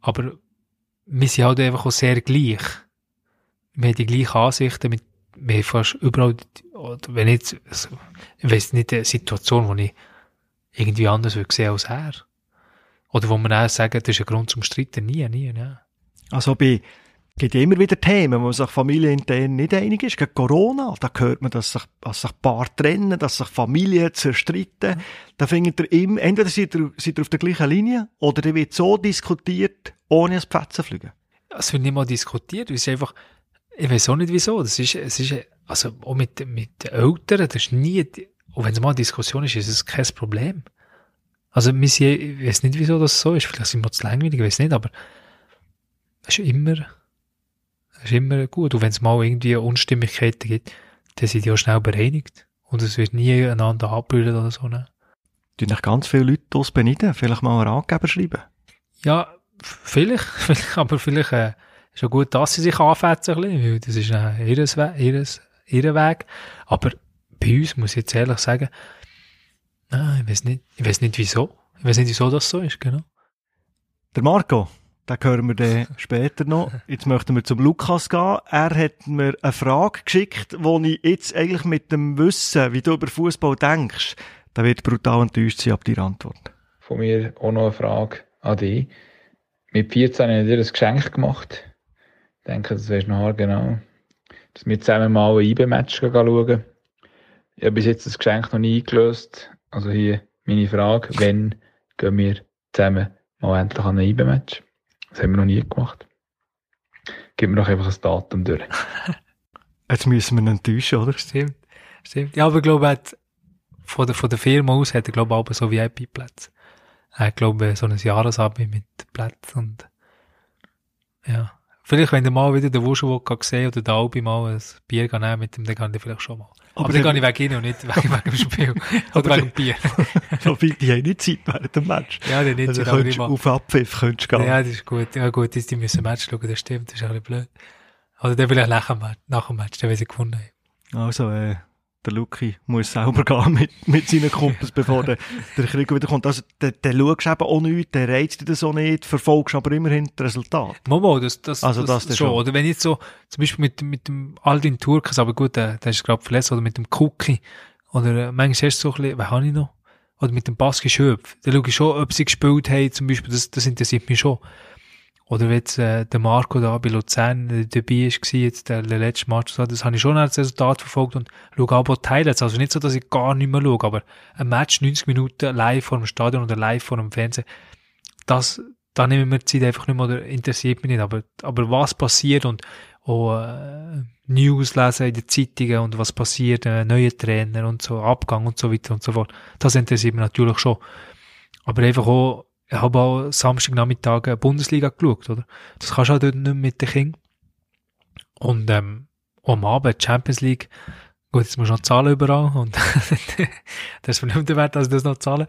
aber wir sind halt einfach auch sehr gleich. Wir haben die gleichen Ansichten, mit, wir haben fast überall, oder wenn jetzt, also, ich weiss nicht, eine Situation, die ich irgendwie anders würde sehen als er. Oder wo man auch sagen, das ist ein Grund zum Streiten. Nie, nie, nie. Also bei, gibt ja immer wieder Themen, wo sich familienintern nicht einig ist. Gegen Corona, da hört man, dass sich, dass sich Paar trennen, dass sich Familien zerstritten. Da findet ihr immer, entweder seid ihr, seid ihr auf der gleichen Linie, oder ihr wird so diskutiert, ohne ins Plätzen zu fliegen. Es wird nicht mal diskutiert. Es ist einfach, ich weiß auch nicht wieso. Das ist, es ist, also auch mit, mit den Eltern, das ist nie, und wenn es mal eine Diskussion ist, ist es kein Problem. Also, ich weiß nicht, wieso das so ist. Vielleicht sind wir zu langweilig, ich weiß nicht, aber es ist immer, es ist immer gut. Und wenn es mal irgendwie Unstimmigkeiten gibt, dann sind die auch schnell bereinigt. Und es wird nie einander abbrüllen oder so, ne? Du noch ganz viele Leute aus beneiden, vielleicht mal einen Ratgeber schreiben. Ja, (laughs) vielleicht, aber vielleicht äh, ist auch gut, dass sie sich anfetzen, weil das ist äh, ihres We ihres, ihr Weg. Aber bei uns muss ich jetzt ehrlich sagen, ah, ich weiß nicht, ich weiß nicht wieso. Ich weiß nicht, wieso das so ist, genau. Der Marco, den hören wir dann (laughs) später noch. Jetzt möchten wir zum Lukas gehen. Er hat mir eine Frage geschickt, wo ich jetzt eigentlich mit dem Wissen, wie du über Fußball denkst, da wird brutal enttäuscht sein ab deiner Antwort. Von mir auch noch eine Frage an dich. Mit 14 habe ich dir ein Geschenk gemacht. Ich denke, das weisst du noch genau. Dass wir zusammen mal ein IB-Match schauen. Ich habe bis jetzt das Geschenk noch nie eingelöst. Also hier meine Frage. Wann gehen wir zusammen mal endlich an ein IB-Match? Das haben wir noch nie gemacht. Gib mir doch einfach ein Datum durch. (laughs) Jetzt müssen wir ihn enttäuschen, oder? Stimmt, stimmt. Ja, aber ich glaube, von der, von der Firma aus hat er, glaube ich, auch so VIP-Plätze. Er hat, glaube ich, so ein Jahresabi mit Plätzen und, ja. Vielleicht, wenn du mal wieder den Wuschel sehen oder den Albi mal ein Bier nehmen mit dem, dann kann ich vielleicht schon mal. Aber, Aber dann gehe ich wegen ihnen und nicht wegen, wegen dem Spiel. Aber (laughs) Oder wegen dem Bier. (laughs) Wobei, die haben nicht Zeit während dem Match. Ja, dann nicht Also Zeit, aber könntest mal. auf Abpfiff könntest du gehen. Ja, das ist gut. Ja, gut, dass die müssen Match schauen, das stimmt, das ist ein bisschen blöd. Oder dann vielleicht nach dem Match, nach dem Match, dann, wenn sie gewonnen haben. Also, äh, der Luki muss selber (laughs) gehen mit, mit seinen Kumpels, bevor der, der Krieg wiederkommt. Also, dann, dann schaust eben auch nichts, dann reizt dich das auch nicht, verfolgst aber immerhin das Resultat. Momo, das, das, Also das, das schon. schon. Oder wenn jetzt so, zum Beispiel mit, mit dem Aldin Turkes, aber gut, der, der ist gerade verletzt, oder mit dem Cookie, oder äh, manchmal hast du so ein bisschen, was habe ich noch? Oder mit dem Baski Schöpf. Da schaue ich schon, ob sie gespielt haben, zum Beispiel, das, das interessiert mich schon. Oder wenn jetzt äh, der Marco da bei Luzern äh, dabei ist, war, jetzt der, der letzte Match, so, das habe ich schon als Resultat verfolgt und schaue auch Highlights. Also nicht so, dass ich gar nicht mehr schaue, aber ein Match 90 Minuten live vor dem Stadion oder live vor dem Fernsehen, das, da nehme ich mir die Zeit einfach nicht mehr oder interessiert mich nicht. Aber, aber was passiert und auch äh, News lesen in den Zeitungen und was passiert, äh, neue Trainer und so, Abgang und so weiter und so fort, das interessiert mich natürlich schon. Aber einfach auch, ich habe auch Samstagnachmittag eine Bundesliga geschaut, oder? Das kannst du halt dort nicht mehr mit den Kindern. Und ähm, am Abend Champions League, gut, jetzt musst du noch zahlen überall und (laughs) das ist mir nicht mehr wert, dass ich das noch zahle.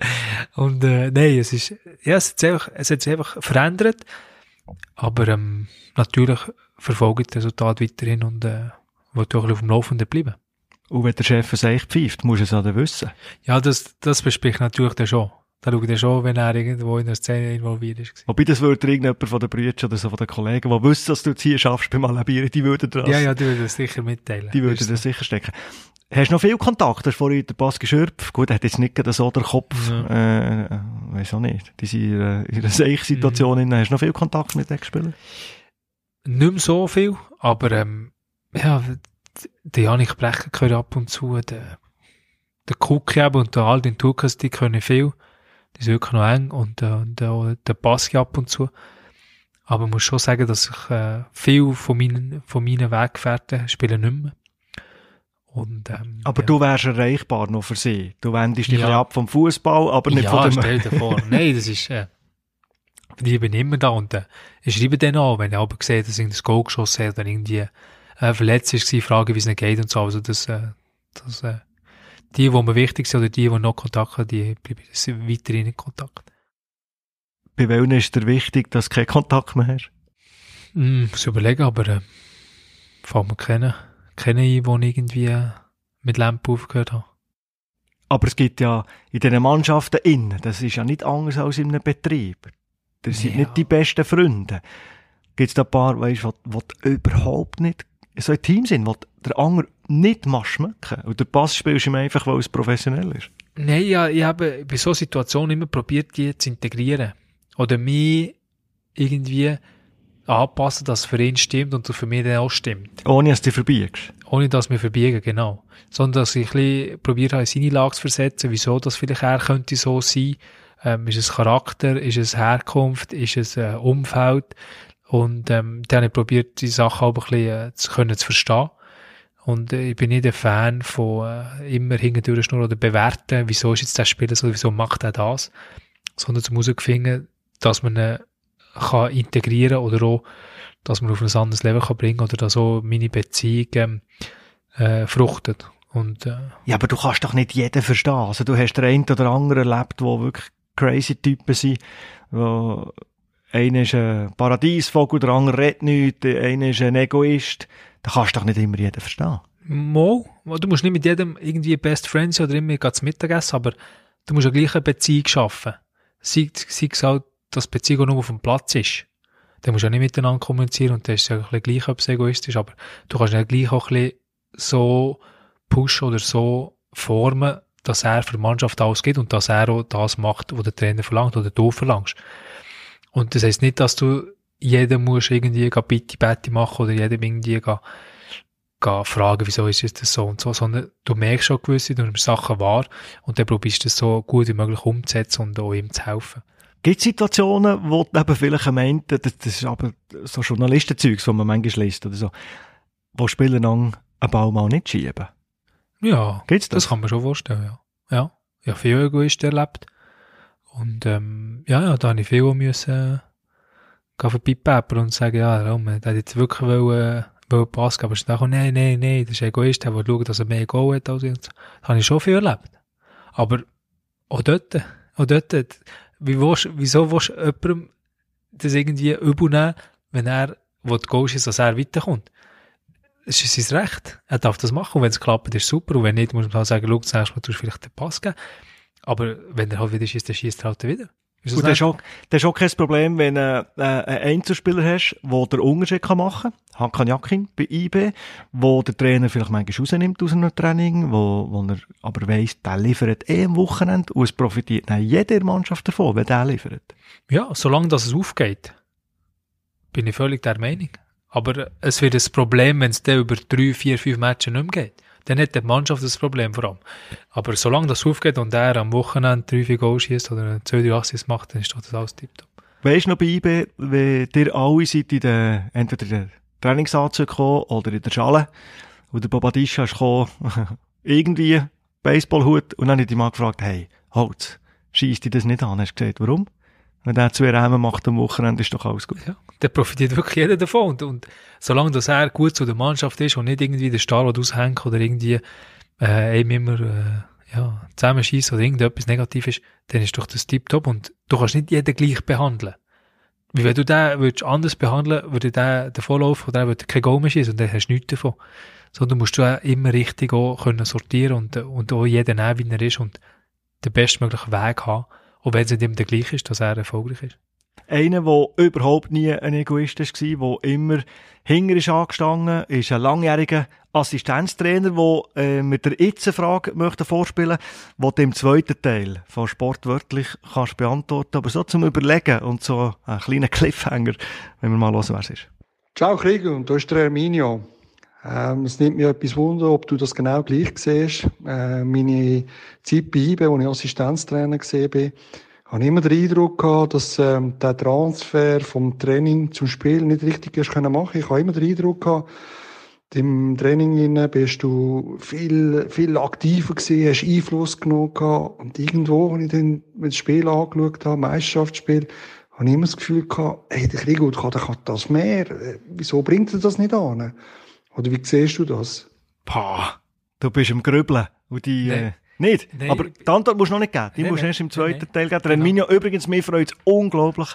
Und äh, nein, es ist, ja, es hat sich einfach, es hat sich einfach verändert, aber ähm, natürlich verfolge ich das Resultat weiterhin und äh, will auch ein auf dem Laufenden bleiben. Und wenn der Chef es echt pfeift, musst du es auch dann wissen. Ja, das, das bespricht natürlich dann schon. Da ich dann schon, wenn er irgendwo in der Szene involviert ist. Wobei das würde irgendjemand von den Brüdern oder so von den Kollegen, die wissen, dass du jetzt hier schaffst beim Alabieren, die würden das, Ja, ja, die würden das sicher mitteilen. die würden das sicher stecken. Hast du noch viel Kontakt? Hast du vorhin den Baski Schürpf, gut, er hat jetzt nicht so den Kopf, äh, weiss auch nicht, die sind in einer, in einer Seich-Situation, Mhm. hast du noch viel Kontakt mit den Spielern? Nicht mehr so viel, aber ähm, ja, der Janik Brecher gehört ab und zu, der, der Cookie eben und der Aldin Turkas, die können viel. Sind wirklich noch eng und, äh, äh, der Baski ab und zu. Aber ich muss schon sagen, dass ich äh, viel von meinen, von meinen Weggefährten spielen nicht mehr. Und, ähm, Aber ja. du wärst erreichbar noch für sie. Du wendest dich Ja. ab vom Fußball, aber nicht ja, von dem... stell dir vor. (laughs) Nein, das ist, äh, die bin immer da und äh, ich schreibe dann auch, wenn ich aber sehe, dass ich das Goal geschossen hat oder irgendwie äh, verletzt ist, frage, wie es nicht geht und so. Also das, äh, das, äh, die, die mir wichtig sind oder die, die noch Kontakt haben, die bleiben weiterhin in Kontakt. Bei welchen ist dir wichtig, dass du keinen Kontakt mehr hast? Hm, muss überlegen, aber äh, fällt mir kennen, kennen ein, ich irgendwie äh, mit Lampe aufgehört habe. Aber es gibt ja in diesen Mannschaften innen, das ist ja nicht anders als in einem Betrieb. Das sind Ja. nicht die besten Freunde. Gibt es da ein paar, weißt, die, die überhaupt nicht so ein Team sind, wo der andere nicht schmecken. Und der Pass spielst du ihm einfach, weil es professionell ist. Nein, ja, ich habe bei so Situationen immer probiert, die zu integrieren. Oder mich irgendwie anpassen, dass es für ihn stimmt und für mich dann auch stimmt. Ohne dass du dich verbiegst. Ohne dass wir verbiegen, genau. Sondern dass ich ein bisschen probiert habe, in seine Lage zu versetzen, wieso das vielleicht er könnte so sein. Ähm, ist es Charakter, ist es Herkunft, ist es äh, Umfeld. Und ähm, dann habe ich probiert, die Sachen auch ein bisschen äh, zu, können zu verstehen. Und äh, ich bin nicht ein Fan von äh, immer hinten schnurren oder bewerten, wieso ist jetzt der Spieler so, wieso macht er das. Sondern zum herausfinden, dass man ihn kann integrieren oder auch, dass man auf ein anderes Level kann bringen oder dass auch meine Beziehung ähm, äh, fruchtet. Und äh, Ja, aber du kannst doch nicht jeden verstehen. Also du hast den einen oder anderen erlebt, wo wirklich crazy Typen sind, wo einer ist ein Paradiesvogel, der andere redet nichts, der eine ist ein Egoist. Da kannst du doch nicht immer jeden verstehen. Mo, du musst nicht mit jedem irgendwie Best Friends oder immer zu Mittagessen, aber du musst eine gleiche Beziehung schaffen. Sei, sei es auch, dass Beziehung nur auf dem Platz ist. Dann musst du ja nicht miteinander kommunizieren und das ist ja ein bisschen gleich, ob es egoistisch ist, aber du kannst ja gleich auch ein so pushen oder so formen, dass er für die Mannschaft ausgeht und dass er auch das macht, was der Trainer verlangt oder du verlangst. Und das heisst nicht, dass du jedem musst irgendwie bitte Betty machen oder jedem irgendwie gehen, gehen fragen, wieso ist es das so und so, sondern du merkst schon gewisse, du nimmst Sachen wahr und dann probierst du es so gut wie möglich umzusetzen und auch ihm zu helfen. Gibt es Situationen, wo du eben vielleicht meint, das, das ist aber so Journalistenzeugs, die man manchmal liest oder so, wo Spieler dann einen Ball mal nicht schieben? Ja, Gibt's das? das kann man schon vorstellen, ja. Ja, ich habe viel Egoisten erlebt und ähm, ja, ja, da habe ich viel müssen vorbeipäppern und sagen, ja, Raum, der hat jetzt wirklich wollen, wollen Pass aber dann kommt, nein, nein, nein, das ist Egoist, der will schauen, dass er mehr Goal hat als ich. Das habe ich schon viel erlebt. Aber auch dort, auch dort, wie willst, wieso willst du jemandem das irgendwie übel wenn er, wo die Goal ist, dass er weiterkommt? es ist sein Recht. Er darf das machen. Und wenn es klappt, ist super. Und wenn nicht, muss man halt sagen, schau, zuerst mal du vielleicht den Pass geben. Aber wenn er halt wieder schießt, dann schießt er halt wieder. Ist das ist, auch, das ist auch kein Problem, wenn du äh, einen Einzelspieler hast, der den Unterschied kann machen kann. Hakan Jakin bei IB, wo der Trainer vielleicht manchmal rausnimmt aus einem Training, wo, wo er aber weiss, der liefert eh am Wochenende und es profitiert dann jede Mannschaft davon, wenn der liefert. Ja, solange das es aufgeht, bin ich völlig der Meinung. Aber es wird ein Problem, wenn es dann über drei, vier, fünf Matches nicht mehr geht. Dann hat die Mannschaft das Problem vor allem. Aber solange das aufgeht und er am Wochenende drei, vier Goals schießt oder zwei, drei Assists macht, dann ist doch das alles tiptop. Weißt du noch bei IB, wenn ihr alle seid in der, entweder in der Trainingsanzug oder in der Schale und der Bobadischa ist gekommen, (laughs) irgendwie Baseballhut und dann habe ich dich mal gefragt, hey, Holz, schießt dich das nicht an? Hast du gesagt, warum? Wenn der zwei Räume macht am Wochenende, ist doch alles gut. Ja, da profitiert wirklich jeder davon. Und, und solange das er gut zu der Mannschaft ist und nicht irgendwie der Stahl aushängt oder irgendwie äh, eben immer äh, ja, zusammenschießt oder irgendetwas negativ ist, dann ist doch das tiptop. Und du kannst nicht jeden gleich behandeln. Wie wenn du den würdest anders behandeln, würde der den Vorlauf oder der würde kein Goal mehr schießen und dann hast du nichts davon. Sondern musst du auch immer richtig auch können sortieren und, und auch jeden nehmen, wie er ist und den bestmöglichen Weg haben. Auch wenn es nicht immer der gleiche ist, dass er erfolgreich ist. Einer, der überhaupt nie ein Egoist war, der immer hinger ist angestanden, ist ein langjähriger Assistenztrainer, der äh, mit der Itze-Frage möchte vorspielen möchte, die du im zweiten Teil von Sportwörtlich kannst beantworten, aber so zum Überlegen und so ein kleiner Cliffhanger, wenn wir mal hören, wer es ist. Ciao Krieg, und da ist der Herminio. Ähm, es nimmt mir etwas Wunder, ob du das genau gleich siehst. Äh, meine Zeit bei IBE, wo ich Assistenztrainer gesehen bin, habe ich immer den Eindruck gehabt, dass ähm, der Transfer vom Training zum Spiel nicht richtig ist können machen. Ich habe immer den Eindruck gehabt, im Training bist du viel, viel aktiver gewesen, hast Einfluss genommen gehabt. Und irgendwo, wenn ich dann das Spiel angeschaut habe, Meisterschaftsspiel, habe ich immer das Gefühl gehabt, hey, der Krieg kann, der kann das mehr. Äh, Wieso bringt er das nicht an? Oder wie siehst du das? Pah, du bist im Grübeln. Und die, Nee. äh, nicht. Nee. Aber die Antwort musst du noch nicht geben. Die Nee, musst du nee. erst im zweiten nee. Teil geben. Der Genau. Übrigens, mir freut es unglaublich,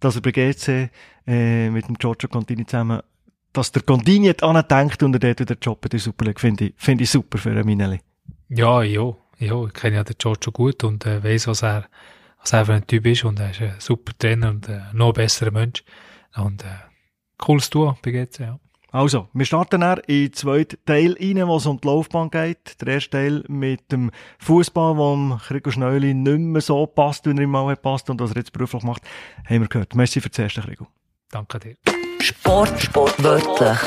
dass er bei GC äh, mit dem Giorgio Contini zusammen, dass der Contini jetzt andenkt und er dort wieder Job in der Super League. Finde ich, finde ich super für Minelli. Ja, ja, ja, ich kenne ja den Giorgio gut und äh, weiß, was er, was er für ein Typ ist und er ist ein super Trainer und äh, noch besserer Mensch. Und äh, cooles Duo bei GC, ja. Also, wir starten dann in den zweiten Teil rein, wo es um die Laufbahn geht. Der erste Teil mit dem Fußball, wo dem Krigo Schneuli nicht mehr so passt, wie er ihm mal passt und was er jetzt beruflich macht, haben wir gehört. Merci für das erste, Krigo. Danke dir. Sport, Sport, wörtlich.